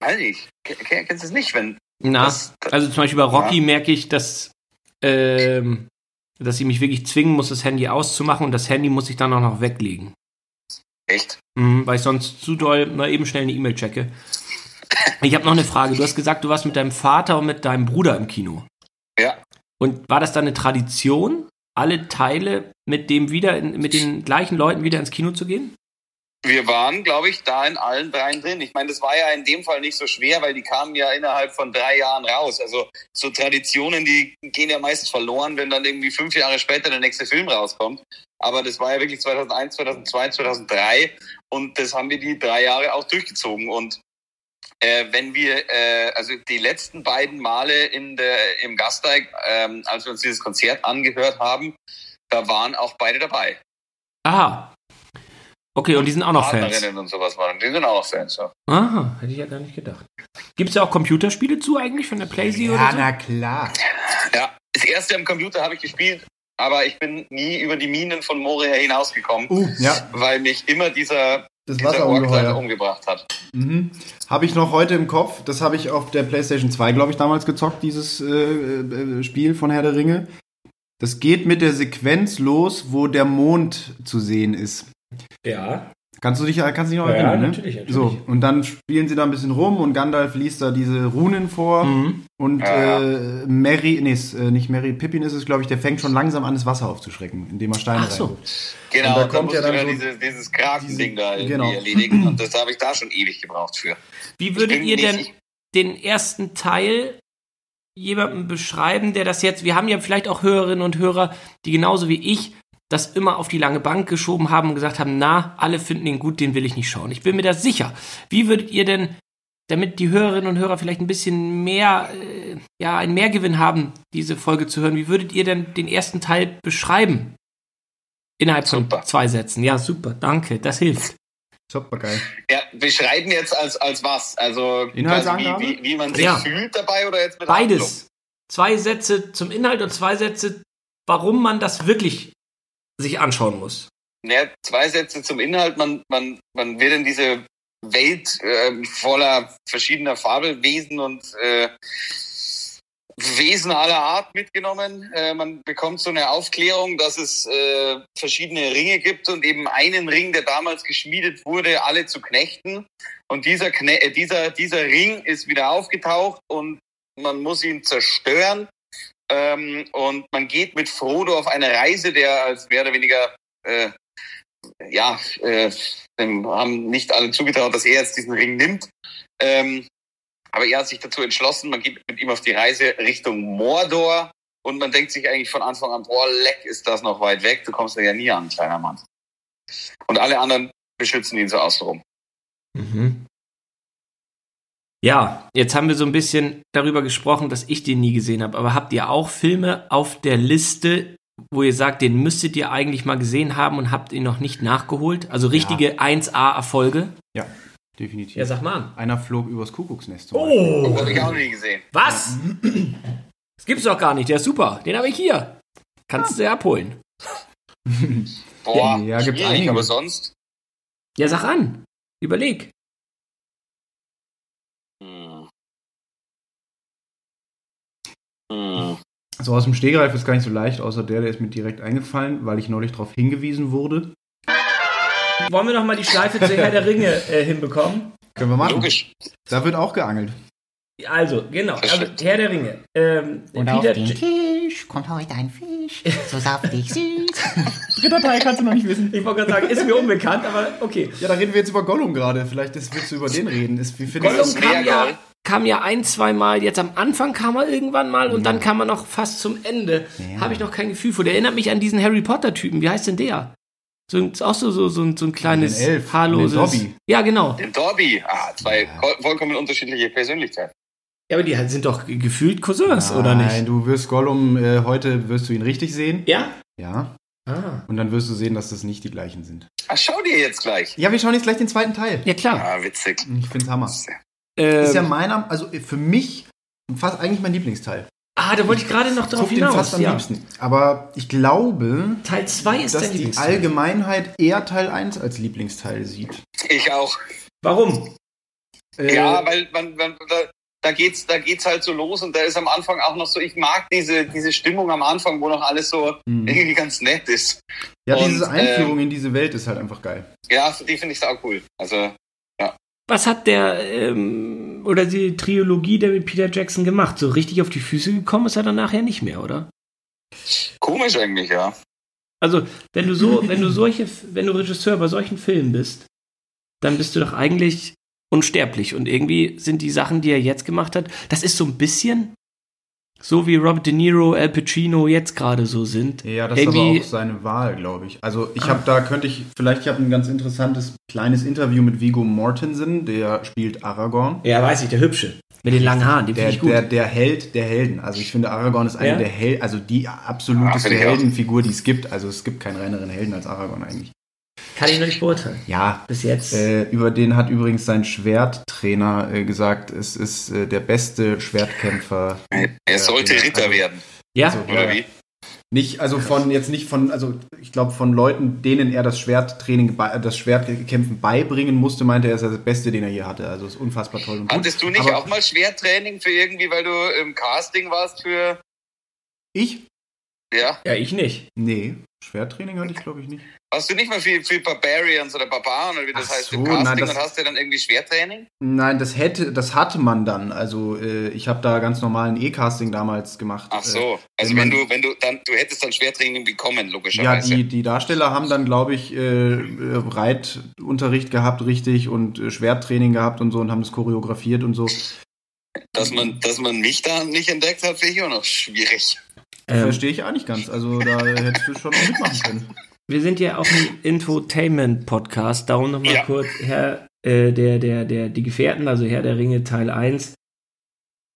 weiß ich, Ken- ken- kennst du es nicht, wenn Na, Das- also zum Beispiel bei Rocky merke ich, dass, ähm, dass ich mich wirklich zwingen muss, das Handy auszumachen und das Handy muss ich dann auch noch weglegen. echt? Mhm, weil ich sonst zu doll mal eben schnell eine E-Mail checke. Ich habe noch eine Frage. Du hast gesagt, du warst mit deinem Vater und mit deinem Bruder im Kino. Ja. Und war das dann eine Tradition, alle Teile mit dem wieder, in, mit den gleichen Leuten wieder ins Kino zu gehen? Wir waren, glaube ich, da in allen dreien drin. Ich meine, das war ja in dem Fall nicht so schwer, weil die kamen ja innerhalb von drei Jahren raus. Also so Traditionen, die gehen ja meist verloren, wenn dann irgendwie fünf Jahre später der nächste Film rauskommt. Aber das war ja wirklich 2001, 2002, 2003 und das haben wir die drei Jahre auch durchgezogen. Und äh, wenn wir, äh, also die letzten beiden Male in der, im Gasteig, ähm, als wir uns dieses Konzert angehört haben, da waren auch beide dabei. Aha. Okay, und die sind auch noch Fans. Partnerinnen und sowas waren. Die sind auch noch Fans, ja. Aha, hätte ich ja gar nicht gedacht. Gibt es ja auch Computerspiele zu eigentlich von der PlayStation Ja, oder so? na klar. Ja, das erste am Computer habe ich gespielt, aber ich bin nie über die Minen von Moria hinausgekommen, Uh, ja, weil mich immer dieser, das Wasserungeheuer. umgebracht hat. Mhm. Habe ich noch heute im Kopf. Das habe ich auf der PlayStation 2, glaube ich, damals gezockt, dieses äh, äh, Spiel von Herr der Ringe. Das geht mit der Sequenz los, wo der Mond zu sehen ist. Ja. Kannst du dich, kannst du dich noch Ja, erinnern, ne? natürlich, natürlich. So, und dann spielen sie da ein bisschen rum und Gandalf liest da diese Runen vor Mhm. und Ja, äh, Mary, nee, ist, äh, nicht Mary, Pippin ist es, glaube ich, der fängt schon langsam an, das Wasser aufzuschrecken, indem er Steine Ach so. Genau, Und da und kommt ja dann ja so diese, dieses Krakending da irgendwie genau. erledigen und das habe ich da schon ewig gebraucht für. Wie würdet ihr denn den ersten Teil jemandem beschreiben, der das jetzt, wir haben ja vielleicht auch Hörerinnen und Hörer, die genauso wie ich das immer auf die lange Bank geschoben haben und gesagt haben, na, alle finden ihn gut, den will ich nicht schauen. Ich bin mir da sicher. Wie würdet ihr denn, damit die Hörerinnen und Hörer vielleicht ein bisschen mehr, äh, ja, einen Mehrgewinn haben, diese Folge zu hören, wie würdet ihr denn den ersten Teil beschreiben? Innerhalb von Super. zwei Sätzen. Ja, super, danke, das hilft. Super geil. Ja, beschreiben jetzt als, als was? Also wie, wie, wie man sich Ja. fühlt dabei oder jetzt mit Handlung? Beides. zwei Sätze zum Inhalt und zwei Sätze, warum man das wirklich sich anschauen muss. Ja, zwei Sätze zum Inhalt. Man, man, man wird in diese Welt äh, voller verschiedener Fabelwesen und äh, Wesen aller Art mitgenommen. Äh, man bekommt so eine Aufklärung, dass es äh, verschiedene Ringe gibt und eben einen Ring, der damals geschmiedet wurde, alle zu knechten. Und dieser, Kne äh, dieser, dieser Ring ist wieder aufgetaucht und man muss ihn zerstören. Ähm, und man geht mit Frodo auf eine Reise, der als mehr oder weniger, äh, ja, äh, haben nicht alle zugetraut, dass er jetzt diesen Ring nimmt. Ähm, aber er hat sich dazu entschlossen, man geht mit ihm auf die Reise Richtung Mordor und man denkt sich eigentlich von Anfang an, boah, leck, ist das noch weit weg, du kommst da ja nie an, kleiner Mann. Und alle anderen beschützen ihn so außenrum. Mhm. Ja, jetzt haben wir so ein bisschen darüber gesprochen, dass ich den nie gesehen habe. Aber habt ihr auch Filme auf der Liste, wo ihr sagt, den müsstet ihr eigentlich mal gesehen haben und habt ihn noch nicht nachgeholt? Also richtige 1A-Erfolge? Ja, definitiv. Ja, sag mal an. Einer flog übers Kuckucksnest. zum Beispiel. Oh, Das habe ich auch nie gesehen. was? Das gibt's doch gar nicht. Der ist super. Den habe ich hier. Kannst du dir abholen. Boah, Ja, gibt's einige. aber sonst. Ja, sag an. Überleg. Hm. So aus dem Stegreif ist gar nicht so leicht, außer der, der ist mir direkt eingefallen, weil ich neulich darauf hingewiesen wurde. Wollen wir noch mal die Schleife zu Herr der Ringe äh, hinbekommen? Können wir machen. Logisch. Da wird auch geangelt. Also, genau. Also. Herr der Ringe. Ähm, Und Peter auf den Tisch kommt heute ein Fisch, so saftig süß. Dritter Teil kannst du noch nicht wissen. Ich wollte gerade sagen, ist mir unbekannt, aber okay. Ja, da reden wir jetzt über Gollum gerade. Vielleicht ist, willst du über den reden. Ist, wie findest Gollum kam ja. Kam ja ein, zwei Mal, jetzt am Anfang kam er irgendwann mal und dann kam er noch fast zum Ende. Habe ich noch kein Gefühl vor. Der erinnert mich an diesen Harry Potter-Typen. Wie heißt denn der? So, ein- ist auch so, so, so, ein- so ein kleines, Den Elf, haarloses. den Dobby. Ja, genau. Den Dobby. Ah, zwei voll- vollkommen unterschiedliche Persönlichkeiten. Ja, aber die sind doch ge- gefühlt Cousins, oder Nein, nicht? du wirst Gollum, äh, heute wirst du ihn richtig sehen. Ja? Ja. Ah. Und dann wirst du sehen, dass das nicht die gleichen sind. Ah, schau dir jetzt gleich. Ja, wir schauen jetzt gleich den zweiten Teil. Ja, klar. Ah, witzig. Ich find's Hammer. Ähm, Ist ja meiner, also für mich fast eigentlich mein Lieblingsteil. ah, da wollte ich gerade noch drauf Guck den fast hinaus. am Ja. liebsten. Aber ich glaube, Teil 2 ist dass dein die. Allgemeinheit eher Teil 1 als Lieblingsteil sieht. Ich auch. Warum? Äh, Ja, weil man, man, da, da geht's, da geht's halt so los und da ist am Anfang auch noch so, ich mag diese, diese Stimmung am Anfang, wo noch alles so Mhm. irgendwie ganz nett ist. ja, und, diese Einführung ähm, in diese Welt ist halt einfach geil. Ja, die finde ich auch cool. Also, Was hat der ähm, oder die Trilogie der mit Peter Jackson gemacht? So richtig auf die Füße gekommen ist er dann nachher nicht mehr, oder? komisch eigentlich, ja. Also, wenn du so, wenn du solche, wenn du Regisseur bei solchen Filmen bist, dann bist du doch eigentlich unsterblich. Und irgendwie sind die Sachen, die er jetzt gemacht hat, das ist so ein bisschen so wie Robert De Niro, Al Pacino jetzt gerade so sind. Ja, das ist aber irgendwie, auch seine Wahl, glaube ich. Also ich Ah. habe da, könnte ich, vielleicht, ich habe ein ganz interessantes kleines Interview mit Vigo Mortensen, der spielt Aragorn. ja, weiß ich, der Hübsche. Mit den langen Haaren, den Der, finde ich gut. der, der Held der Helden. Also ich finde, Aragorn ist eine Ja? der Hel also die Ah, absoluteste auch. Heldenfigur, die es gibt. Also es gibt keinen reineren Helden als Aragorn eigentlich. Kann ich noch nicht beurteilen. Ja, Bis jetzt. äh, über den hat übrigens sein Schwerttrainer äh, gesagt, es ist äh, der beste Schwertkämpfer. Er sollte er- Ritter also werden, ja? so. oder Ja, wie? Nicht, also von, jetzt nicht von, also ich glaube von Leuten, denen er das Schwerttraining, das Schwertkämpfen beibringen musste, meinte er, er ist das Beste, den er je hatte. Also ist unfassbar toll und gut. Hattest du nicht Aber auch mal Schwertraining für irgendwie, weil du im Casting warst für, Ich? Ja? ja, ich nicht. Nee, Schwerttraining hatte ich glaube ich nicht. Hast du nicht mal für, für Barbarians oder Barbaren oder wie das Ach heißt so, im Casting nein, das- und hast du dann irgendwie Schwertraining? Nein, das hätte, das hatte man dann. Also äh, ich habe da ganz normalen E-Casting damals gemacht. Ach so, also wenn wenn man- du, wenn du dann, du hättest dann Schwertraining bekommen, Ja, logischerweise. die, die Darsteller haben dann, glaube ich, äh, äh, Reitunterricht gehabt, richtig, und äh, Schwerttraining gehabt und so und haben das choreografiert und so. Dass man, dass man mich da nicht entdeckt hat, finde ich auch noch schwierig. Ähm, Verstehe ich auch nicht ganz. Also da hättest du schon noch mitmachen können. Wir sind ja auch ein Infotainment-Podcast, darum nochmal Ja. kurz, Herr, äh, der, der, der, die Gefährten, also Herr der Ringe Teil 1,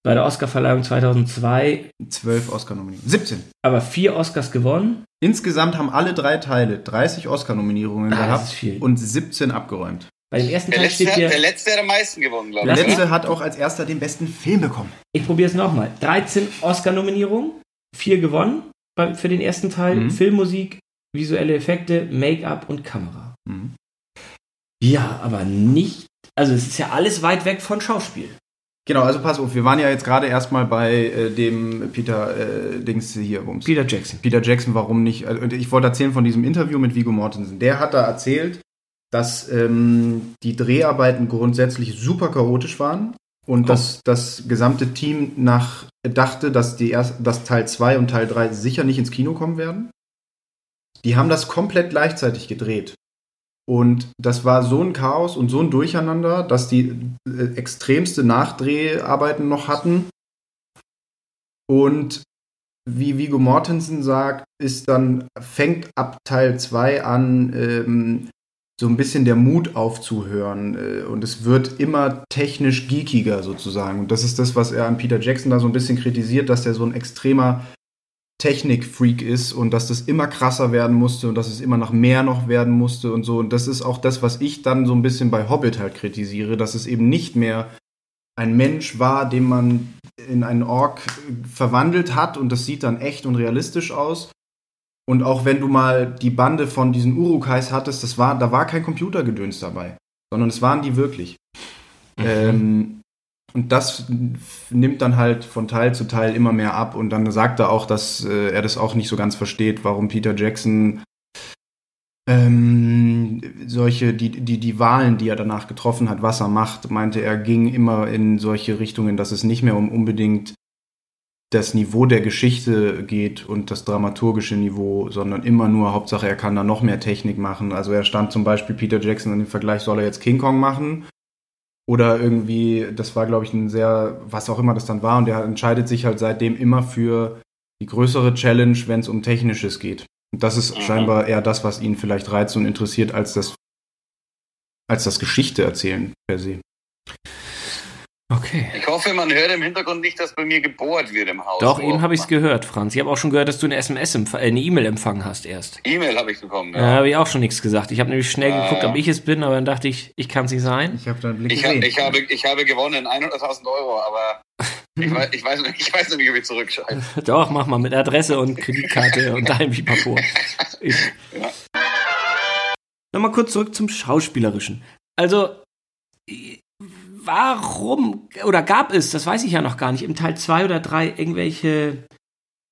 bei der Oscarverleihung 2002, Zwölf Oscar-Nominierungen. 17. aber vier Oscars gewonnen. Insgesamt haben alle drei Teile 30 Oscar-Nominierungen Ah, gehabt viel. und 17 abgeräumt. Bei dem ersten Der Teil letzte, steht hier, der letzte hat am meisten gewonnen, glaube Der ich. mich- letzte hat auch als erster den besten Film bekommen. ich probiere es nochmal. 13 Oscar-Nominierungen, 4 gewonnen für den ersten Teil. Mhm. Filmmusik, visuelle Effekte, Make-up und Kamera. Mhm. Ja, aber nicht, also es ist ja alles weit weg von Schauspiel. Genau, also pass auf, wir waren ja jetzt gerade erstmal bei äh, dem Peter äh, Dings hier, Wumms. Peter Jackson. Peter Jackson, warum nicht? Also, und ich wollte erzählen von diesem Interview mit Viggo Mortensen. Der hat da erzählt, dass ähm, die Dreharbeiten grundsätzlich super chaotisch waren und Oh. dass das gesamte Team nach dachte, dass die erst, dass Teil 2 und Teil 3 sicher nicht ins Kino kommen werden. Die haben das komplett gleichzeitig gedreht. Und das war so ein Chaos und so ein Durcheinander, dass die äh, extremste Nachdreharbeiten noch hatten. Und wie Viggo Mortensen sagt, ist dann, fängt ab Teil 2 an, ähm, so ein bisschen der Mut aufzuhören. Äh, und es wird immer technisch geekiger sozusagen. Und das ist das, was er an Peter Jackson da so ein bisschen kritisiert, dass der so ein extremer Technikfreak ist und dass das immer krasser werden musste und dass es immer nach mehr noch werden musste und so. Und das ist auch das, was ich dann so ein bisschen bei Hobbit halt kritisiere, dass es eben nicht mehr ein Mensch war, den man in einen Ork verwandelt hat und das sieht dann echt und realistisch aus. Und auch wenn du mal die Bande von diesen Urukais hattest, das war, da war kein Computergedöns dabei, sondern es waren die wirklich. Ähm, und das nimmt dann halt von Teil zu Teil immer mehr ab und dann sagt er auch, dass äh, er das auch nicht so ganz versteht, warum Peter Jackson ähm, solche, die, die, die Wahlen, die er danach getroffen hat, was er macht, meinte er, ging immer in solche Richtungen, dass es nicht mehr um unbedingt das Niveau der Geschichte geht und das dramaturgische Niveau, sondern immer nur, Hauptsache er kann da noch mehr Technik machen. Also er stand zum Beispiel Peter Jackson in dem Vergleich, soll er jetzt King Kong machen? Oder irgendwie, das war, glaube ich, ein sehr, was auch immer das dann war, und er entscheidet sich halt seitdem immer für die größere Challenge, wenn es um Technisches geht. Und das ist Mhm. scheinbar eher das, was ihn vielleicht reizt und interessiert, als das, als das Geschichte erzählen per se. Okay. Ich hoffe, man hört im Hintergrund nicht, dass bei mir gebohrt wird im Haus. Doch, Oh, eben habe ich es gehört, Franz. Ich habe auch schon gehört, dass du eine SMS, empf- äh, eine E-Mail empfangen hast erst. E-Mail habe ich bekommen, Da ja. habe ich auch schon nichts gesagt. Ich habe nämlich schnell Ah, geguckt, ja. ob ich es bin, aber dann dachte ich, ich kann es nicht sein. Ich habe da einen Blick Ich, gesehen. ich, habe, ich habe gewonnen, 100.000 Euro, aber ich weiß, ich, weiß, ich weiß nicht, ob ich zurückschreibe. Doch, mach mal mit Adresse und Kreditkarte und deinem Pipapo. Ich. Ja. Nochmal kurz zurück zum Schauspielerischen. Also, warum oder gab es, das weiß ich ja noch gar nicht, im Teil 2 oder 3 irgendwelche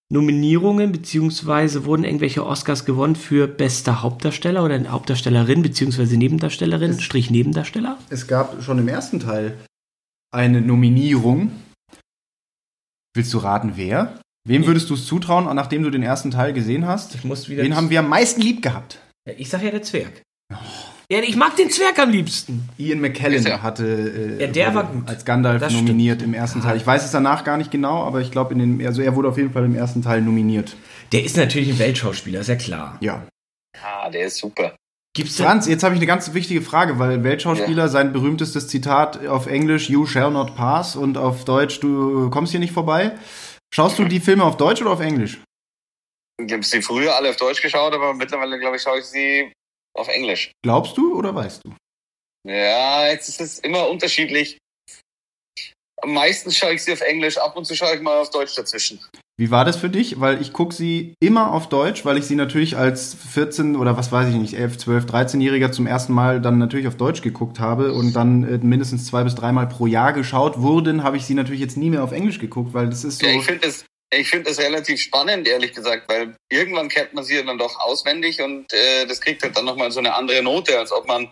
Nominierungen, beziehungsweise wurden irgendwelche Oscars gewonnen für bester Hauptdarsteller oder Hauptdarstellerin, beziehungsweise Nebendarstellerin, Es- Strich Nebendarsteller? es gab schon im ersten Teil eine Nominierung. Willst du raten, wer? Wem würdest du es zutrauen, nachdem du den ersten Teil gesehen hast? Ich muss wieder. Wen haben wir am meisten lieb gehabt? Ja, ich sag ja der Zwerg. Ja, ich mag den Zwerg am liebsten. Ian McKellen er. hatte äh, Ja, der war gut. als Gandalf Das nominiert im ersten Teil. Ich weiß es danach gar nicht genau, aber ich glaube, in den, also er wurde auf jeden Fall im ersten Teil nominiert. Der ist natürlich ein Weltschauspieler, ist ja klar. Ja. Ah, der ist super. Gibt's Franz, jetzt habe ich eine ganz wichtige Frage, weil Weltschauspieler Ja. sein berühmtestes Zitat auf Englisch You shall not pass und auf Deutsch Du kommst hier nicht vorbei. Schaust du die Filme auf Deutsch oder auf Englisch? Ich habe sie früher alle auf Deutsch geschaut, aber mittlerweile, glaube ich, schaue ich sie auf Englisch. Glaubst du oder weißt du? Ja, jetzt ist es immer unterschiedlich. Meistens schaue ich sie auf Englisch, ab und zu schaue ich mal auf Deutsch dazwischen. Wie war das für dich? Weil ich gucke sie immer auf Deutsch, weil ich sie natürlich als 14 oder was weiß ich nicht, 11, 12, 13-Jähriger zum ersten Mal dann natürlich auf Deutsch geguckt habe und dann äh, mindestens zwei bis dreimal pro Jahr geschaut wurden, habe ich sie natürlich jetzt nie mehr auf Englisch geguckt, weil das ist so. Ja, ich finde das, ich finde das relativ spannend, ehrlich gesagt, weil irgendwann kennt man sie dann doch auswendig und äh, das kriegt halt dann nochmal so eine andere Note, als ob man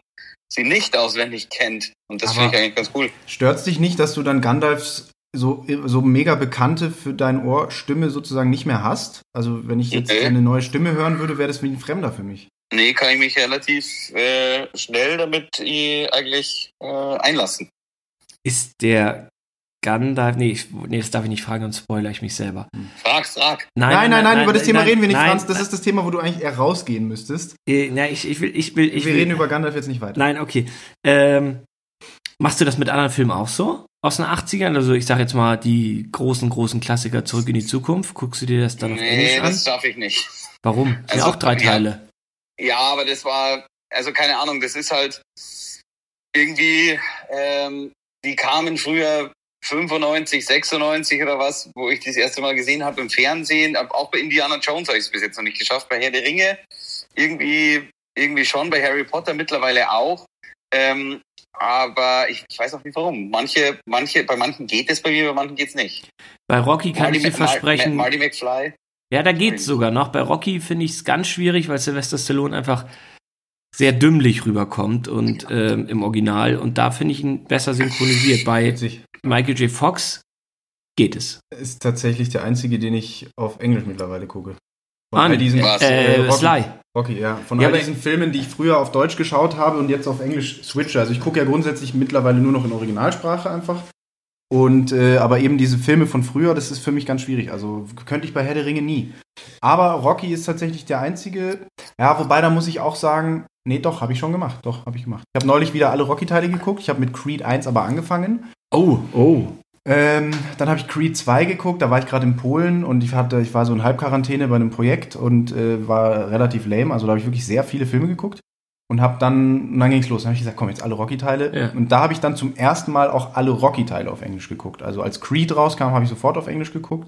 sie nicht auswendig kennt. Und das finde ich eigentlich ganz cool. Stört's dich nicht, dass du dann Gandalfs so, so mega bekannte für dein Ohr Stimme sozusagen nicht mehr hast? Also wenn ich jetzt Nee. eine neue Stimme hören würde, wäre das wie ein Fremder für mich. Nee, kann ich mich relativ äh, schnell damit äh, eigentlich äh, einlassen. Ist der Gandalf. Nee, ich, nee, das darf ich nicht fragen, sonst spoilere ich mich selber. Frag, frag. Nein, nein, nein, über das Thema nein, reden wir nicht, nein, Franz. Das ist das Thema, wo du eigentlich eher rausgehen müsstest. Äh, na, ich, ich will, ich will, ich wir will. reden über Gandalf jetzt nicht weiter. Nein, okay. Ähm, machst du das mit anderen Filmen auch so? Aus den 80ern? Also ich sag jetzt mal die großen, großen Klassiker zurück in die Zukunft. Guckst du dir das dann auf Nee, Englisch an? das darf ich nicht. Warum? Das sind Also, ja auch drei ja. Teile. Ja, aber das war, also keine Ahnung, das ist halt, irgendwie, ähm, die kamen früher 95, 96 oder was, wo ich das erste Mal gesehen habe im Fernsehen. Aber Auch bei Indiana Jones habe ich es bis jetzt noch nicht geschafft. Bei Herr der Ringe irgendwie, irgendwie schon, bei Harry Potter mittlerweile auch. Ähm, aber ich, ich weiß auch nicht warum. Manche, manche, bei manchen geht es bei mir, bei manchen geht es nicht. Bei Rocky kann ich dir versprechen. Marty McFly. Ja, da geht's sogar noch. Bei Rocky finde ich es ganz schwierig, weil Sylvester Stallone einfach sehr dümmlich rüberkommt und ähm, im Original und da finde ich ihn besser synchronisiert. Bei. Michael J. Fox geht es. Ist tatsächlich der einzige, den ich auf Englisch mittlerweile gucke. Von Ah, all diesen was? Äh, Rocky, Sly. Rocky, ja. Von Ja, all diesen Filmen, die ich früher auf Deutsch geschaut habe und jetzt auf Englisch switche. Also ich gucke ja grundsätzlich mittlerweile nur noch in Originalsprache einfach. Und äh, aber eben diese Filme von früher, das ist für mich ganz schwierig. Also könnte ich bei Herr der Ringe nie. Aber Rocky ist tatsächlich der einzige. Ja, wobei da muss ich auch sagen, nee, doch, habe ich schon gemacht. Doch, habe ich gemacht. Ich habe neulich wieder alle Rocky-Teile geguckt. Ich habe mit Creed 1 aber angefangen. Oh, oh. Ähm, dann habe ich Creed 2 geguckt, da war ich gerade in Polen und ich hatte, ich war so in Halbquarantäne bei einem Projekt und äh, war relativ lame. Also da habe ich wirklich sehr viele Filme geguckt und habe dann, und dann ging es los. Dann habe ich gesagt, komm, jetzt alle Rocky-Teile. Ja. Und da habe ich dann zum ersten Mal auch alle Rocky-Teile auf Englisch geguckt. Also als Creed rauskam, habe ich sofort auf Englisch geguckt.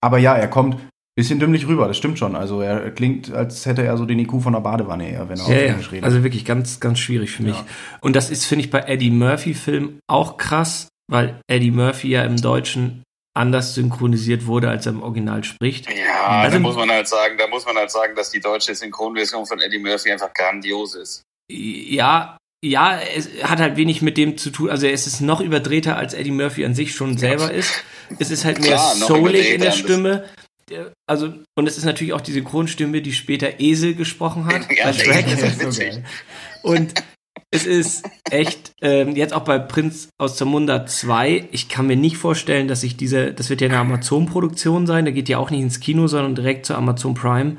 Aber ja, er kommt bisschen dümmlich rüber, das stimmt schon. Also er klingt, als hätte er so den IQ von einer Badewanne eher, wenn er auf Ja, ja. Englisch redet. Also wirklich ganz, ganz schwierig für mich. Ja. Und das ist, finde ich, bei Eddie Murphy-Filmen auch krass, weil Eddie Murphy ja im Deutschen anders synchronisiert wurde, als er im Original spricht. Ja, Also- da muss man halt sagen, da muss man halt sagen, dass die deutsche Synchronversion von Eddie Murphy einfach grandios ist. Ja, ja, es hat halt wenig mit dem zu tun. Also es ist noch überdrehter, als Eddie Murphy an sich schon selber ist. Es ist halt mehr Klar, soulig in der. Stimme. Der- Also, und es ist natürlich auch die Synchronstimme, die später Esel gesprochen hat Ja, das Shrek. ist Das so witzig. Und es ist echt, ähm, jetzt auch bei Prinz aus Zamunda 2, ich kann mir nicht vorstellen, dass ich diese, das wird ja eine Amazon-Produktion sein, der geht ja auch nicht ins Kino, sondern direkt zu Amazon Prime.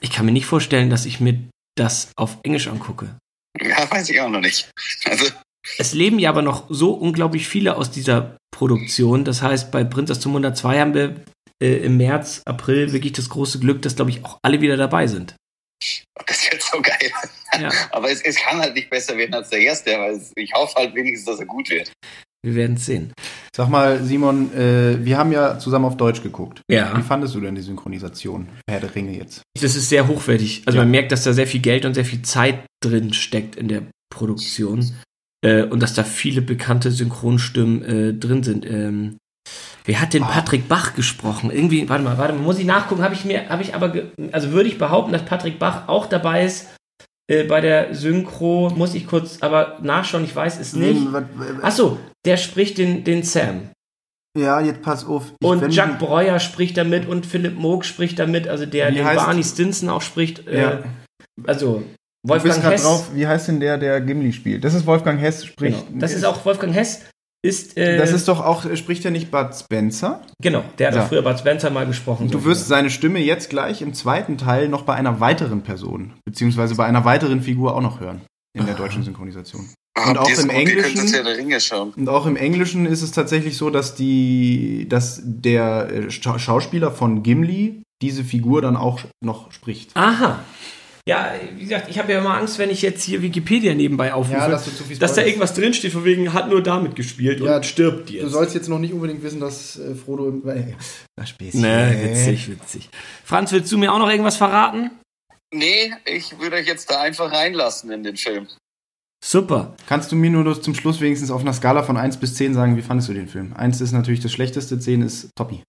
Ich kann mir nicht vorstellen, dass ich mir das auf Englisch angucke. Ja, weiß ich auch noch nicht. Also, Es leben ja aber noch so unglaublich viele aus dieser Produktion. Das heißt, bei Prinz aus Zamunda 2 haben wir äh, im März, April wirklich das große Glück, dass, glaube ich, auch alle wieder dabei sind. das wird so geil. Ja, Aber es, es kann halt nicht besser werden als der erste, aber es, ich hoffe halt wenigstens, dass er gut wird. wir werden es sehen. Sag mal, Simon, äh, wir haben ja zusammen auf Deutsch geguckt. Ja. Wie fandest du denn die Synchronisation Herr der Ringe jetzt? Das ist sehr hochwertig. Also Ja. man merkt, dass da sehr viel Geld und sehr viel Zeit drin steckt in der Produktion. Äh, und dass da viele bekannte Synchronstimmen äh, drin sind. Ähm, wer hat denn Ah. Patrick Bach gesprochen? Irgendwie, warte mal, warte mal, muss ich nachgucken, habe ich mir, habe ich aber, also würde ich behaupten, dass Patrick Bach auch dabei ist äh, bei der Synchro, muss ich kurz aber nachschauen, ich weiß es nicht. Achso, der spricht den, den Sam. Ja, jetzt pass auf. Ich, Und Jack Breuer spricht damit und Philipp Moog spricht damit, also der den Barney Stinson auch spricht. Äh, Ja. Also Du bist Wolfgang Hess. drauf, wie heißt denn der, der Gimli spielt? Das ist Wolfgang Hess, spricht. Genau. Das ist auch Wolfgang Hess. Ist, äh, Das ist doch auch, äh, spricht ja nicht Bud Spencer? genau, der hat Ja. auch früher Bud Spencer mal gesprochen. Und du wirst seine Stimme jetzt gleich im zweiten Teil noch bei einer weiteren Person, beziehungsweise bei einer weiteren Figur auch noch hören. In der deutschen Synchronisation. Und auch im Englischen- ja der Ringe schauen. Und auch im Englischen ist es tatsächlich so, dass die, dass der äh, Scha- Schauspieler von Gimli diese Figur dann auch noch spricht. Aha. Ja, wie gesagt, ich habe ja immer Angst, wenn ich jetzt hier Wikipedia nebenbei aufrufe, Ja, dass du zu viel dass da irgendwas drinsteht, von wegen hat nur damit gespielt Ja, und stirbt jetzt. Du sollst jetzt noch nicht unbedingt wissen, dass äh, Frodo im. Äh, na, Späßchen. Ne, witzig, witzig. Franz, willst du mir auch noch irgendwas verraten? Nee, ich würde euch jetzt da einfach reinlassen in den Film. Super. Kannst du mir nur zum Schluss wenigstens auf einer Skala von 1 bis 10 sagen, wie fandest du den Film? 1 ist natürlich das schlechteste, 10 ist Toppi.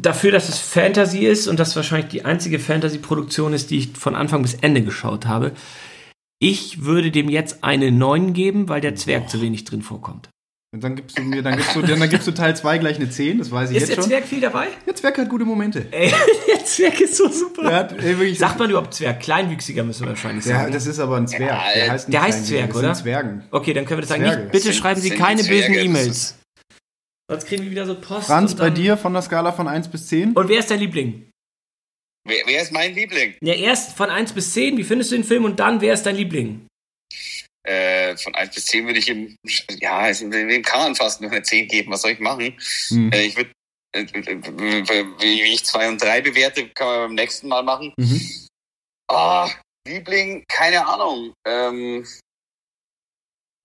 Dafür, dass es Fantasy ist und das wahrscheinlich die einzige Fantasy-Produktion ist, die ich von Anfang bis Ende geschaut habe, ich würde dem jetzt eine 9 geben, weil der Zwerg zu wenig drin vorkommt. Und dann gibst du mir, dann gibst du, dann gibst du Teil 2 gleich eine 10, das weiß ich Ist jetzt der schon. Zwerg viel dabei? Der Zwerg hat gute Momente. Ey, der Zwerg ist so super. Der hat, ey, Sagt man überhaupt Zwerg? Kleinwüchsiger müssen wir wahrscheinlich der, sagen. das ist aber ein Zwerg. Ja, der heißt, nicht der heißt Zwerg, das sind oder? Zwergen. okay, dann können wir das sagen. Zwerge. Nicht, bitte Sind- schreiben Sie keine bösen E-Mails. Sonst kriegen wir wieder so Post. Franz, bei dir von der Skala von 1 bis 10? Und wer ist dein Liebling? Wer, wer ist mein Liebling? Ja, erst von 1 bis 10, wie findest du den Film? Und dann, wer ist dein Liebling? Äh, von 1 bis 10 würde ich ihm, ja, wem kann man fast nur eine 10 geben? Was soll ich machen? Hm. Äh, ich würde, äh, äh, wie ich 2 und 3 bewerte, kann man beim nächsten Mal machen. Mhm. Ah, Liebling, keine Ahnung. Ähm, Hm,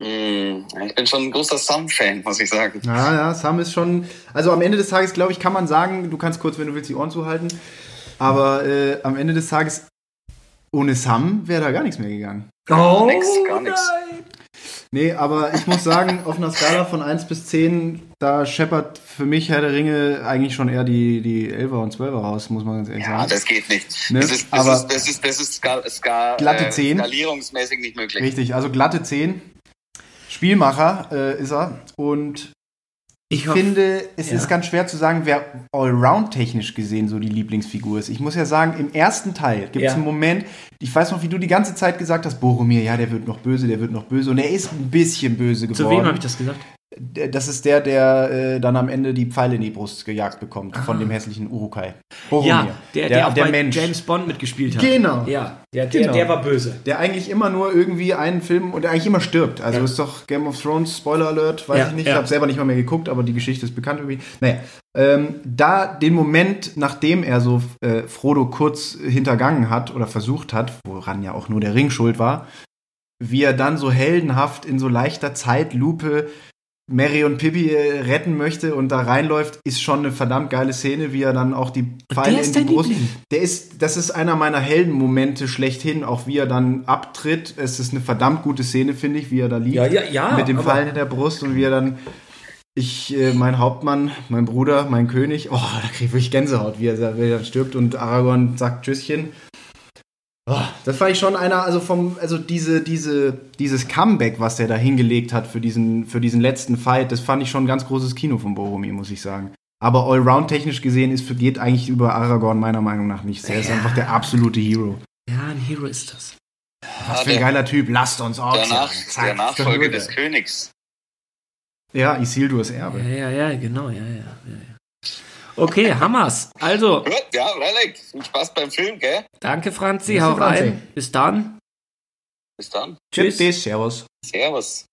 ich bin schon ein großer Sam-Fan, muss ich sagen. Ja, ja, Sam ist schon. Also am Ende des Tages, glaube ich, kann man sagen, du kannst kurz, wenn du willst, die Ohren zuhalten. Aber äh, am Ende des Tages, ohne Sam wäre da gar nichts mehr gegangen. Oh, nix, gar nein. Nee, aber ich muss sagen, auf einer Skala von 1 bis 10, da scheppert für mich Herr der Ringe eigentlich schon eher die, die 11er und 12er raus, muss man ganz ehrlich Ja, sagen. das geht nicht. Ne? Das ist, das Aber- ist, das ist, das ist ska, ska, Glatte äh, 10. skalierungsmäßig nicht möglich. Richtig, also glatte 10. Spielmacher äh, ist er. Und ich Ich finde, es ja. ist ganz schwer zu sagen, wer allround technisch gesehen so die Lieblingsfigur ist. Ich muss ja sagen, im ersten Teil gibt es Ja. einen Moment, ich weiß noch, wie du die ganze Zeit gesagt hast, Boromir, ja, der wird noch böse, der wird noch böse. Und er ist ein bisschen böse geworden. Zu wem habe ich das gesagt? Das ist der, der äh, dann am Ende die Pfeile in die Brust gejagt bekommt von dem hässlichen Urukai. Boromir. Ja, der, der, auch bei Mensch. James Bond mitgespielt hat. Genau. Ja, der, der, Genau. der war böse. Der eigentlich immer nur irgendwie einen Film und der eigentlich immer stirbt. Also Ja. ist doch Game of Thrones, Spoiler Alert, weiß Ja, ich nicht. ja. Ich habe selber nicht mal mehr geguckt, aber die Geschichte ist bekannt irgendwie. Naja, ähm, da den Moment, nachdem er so äh, Frodo kurz hintergangen hat oder versucht hat, woran ja auch nur der Ring schuld war, wie er dann so heldenhaft in so leichter Zeitlupe Mary und Pippi äh, retten möchte und da reinläuft, ist schon eine verdammt geile Szene, wie er dann auch die Pfeile der ist in die Brust. Liebling? Der ist, das ist einer meiner Heldenmomente schlechthin, auch wie er dann abtritt. Es ist eine verdammt gute Szene, finde ich, wie er da liegt. Ja, ja, ja, Mit dem aber- Pfeil in der Brust und wie er dann, ich, äh, mein Hauptmann, mein Bruder, mein König, oh, da kriege ich wirklich Gänsehaut, wie er, wie er dann stirbt und Aragorn sagt Tschüsschen. Oh, das fand ich schon einer, also vom, also diese, diese, dieses Comeback, was der da hingelegt hat für diesen, für diesen letzten Fight, das fand ich schon ein ganz großes Kino von Boromir, muss ich sagen. Aber allround technisch gesehen ist, geht eigentlich über Aragorn meiner Meinung nach nichts. Er ist Ja. einfach der absolute Hero. Ja, ein Hero ist das. Was Ja, für ein der- geiler Typ. Lasst uns auch Der, Nach. Zack, der Nachfolger des Königs. Ja, Isildurs Ja, Erbe. ja, ja, genau, ja, ja. ja, ja. Okay, Hammers. Also, Gut, ja, Relic. Viel Spaß beim Film, gell? danke Franzi, hau Franzi. rein. Bis dann. Bis dann. Tschüss. Tschüss. Servus. Servus.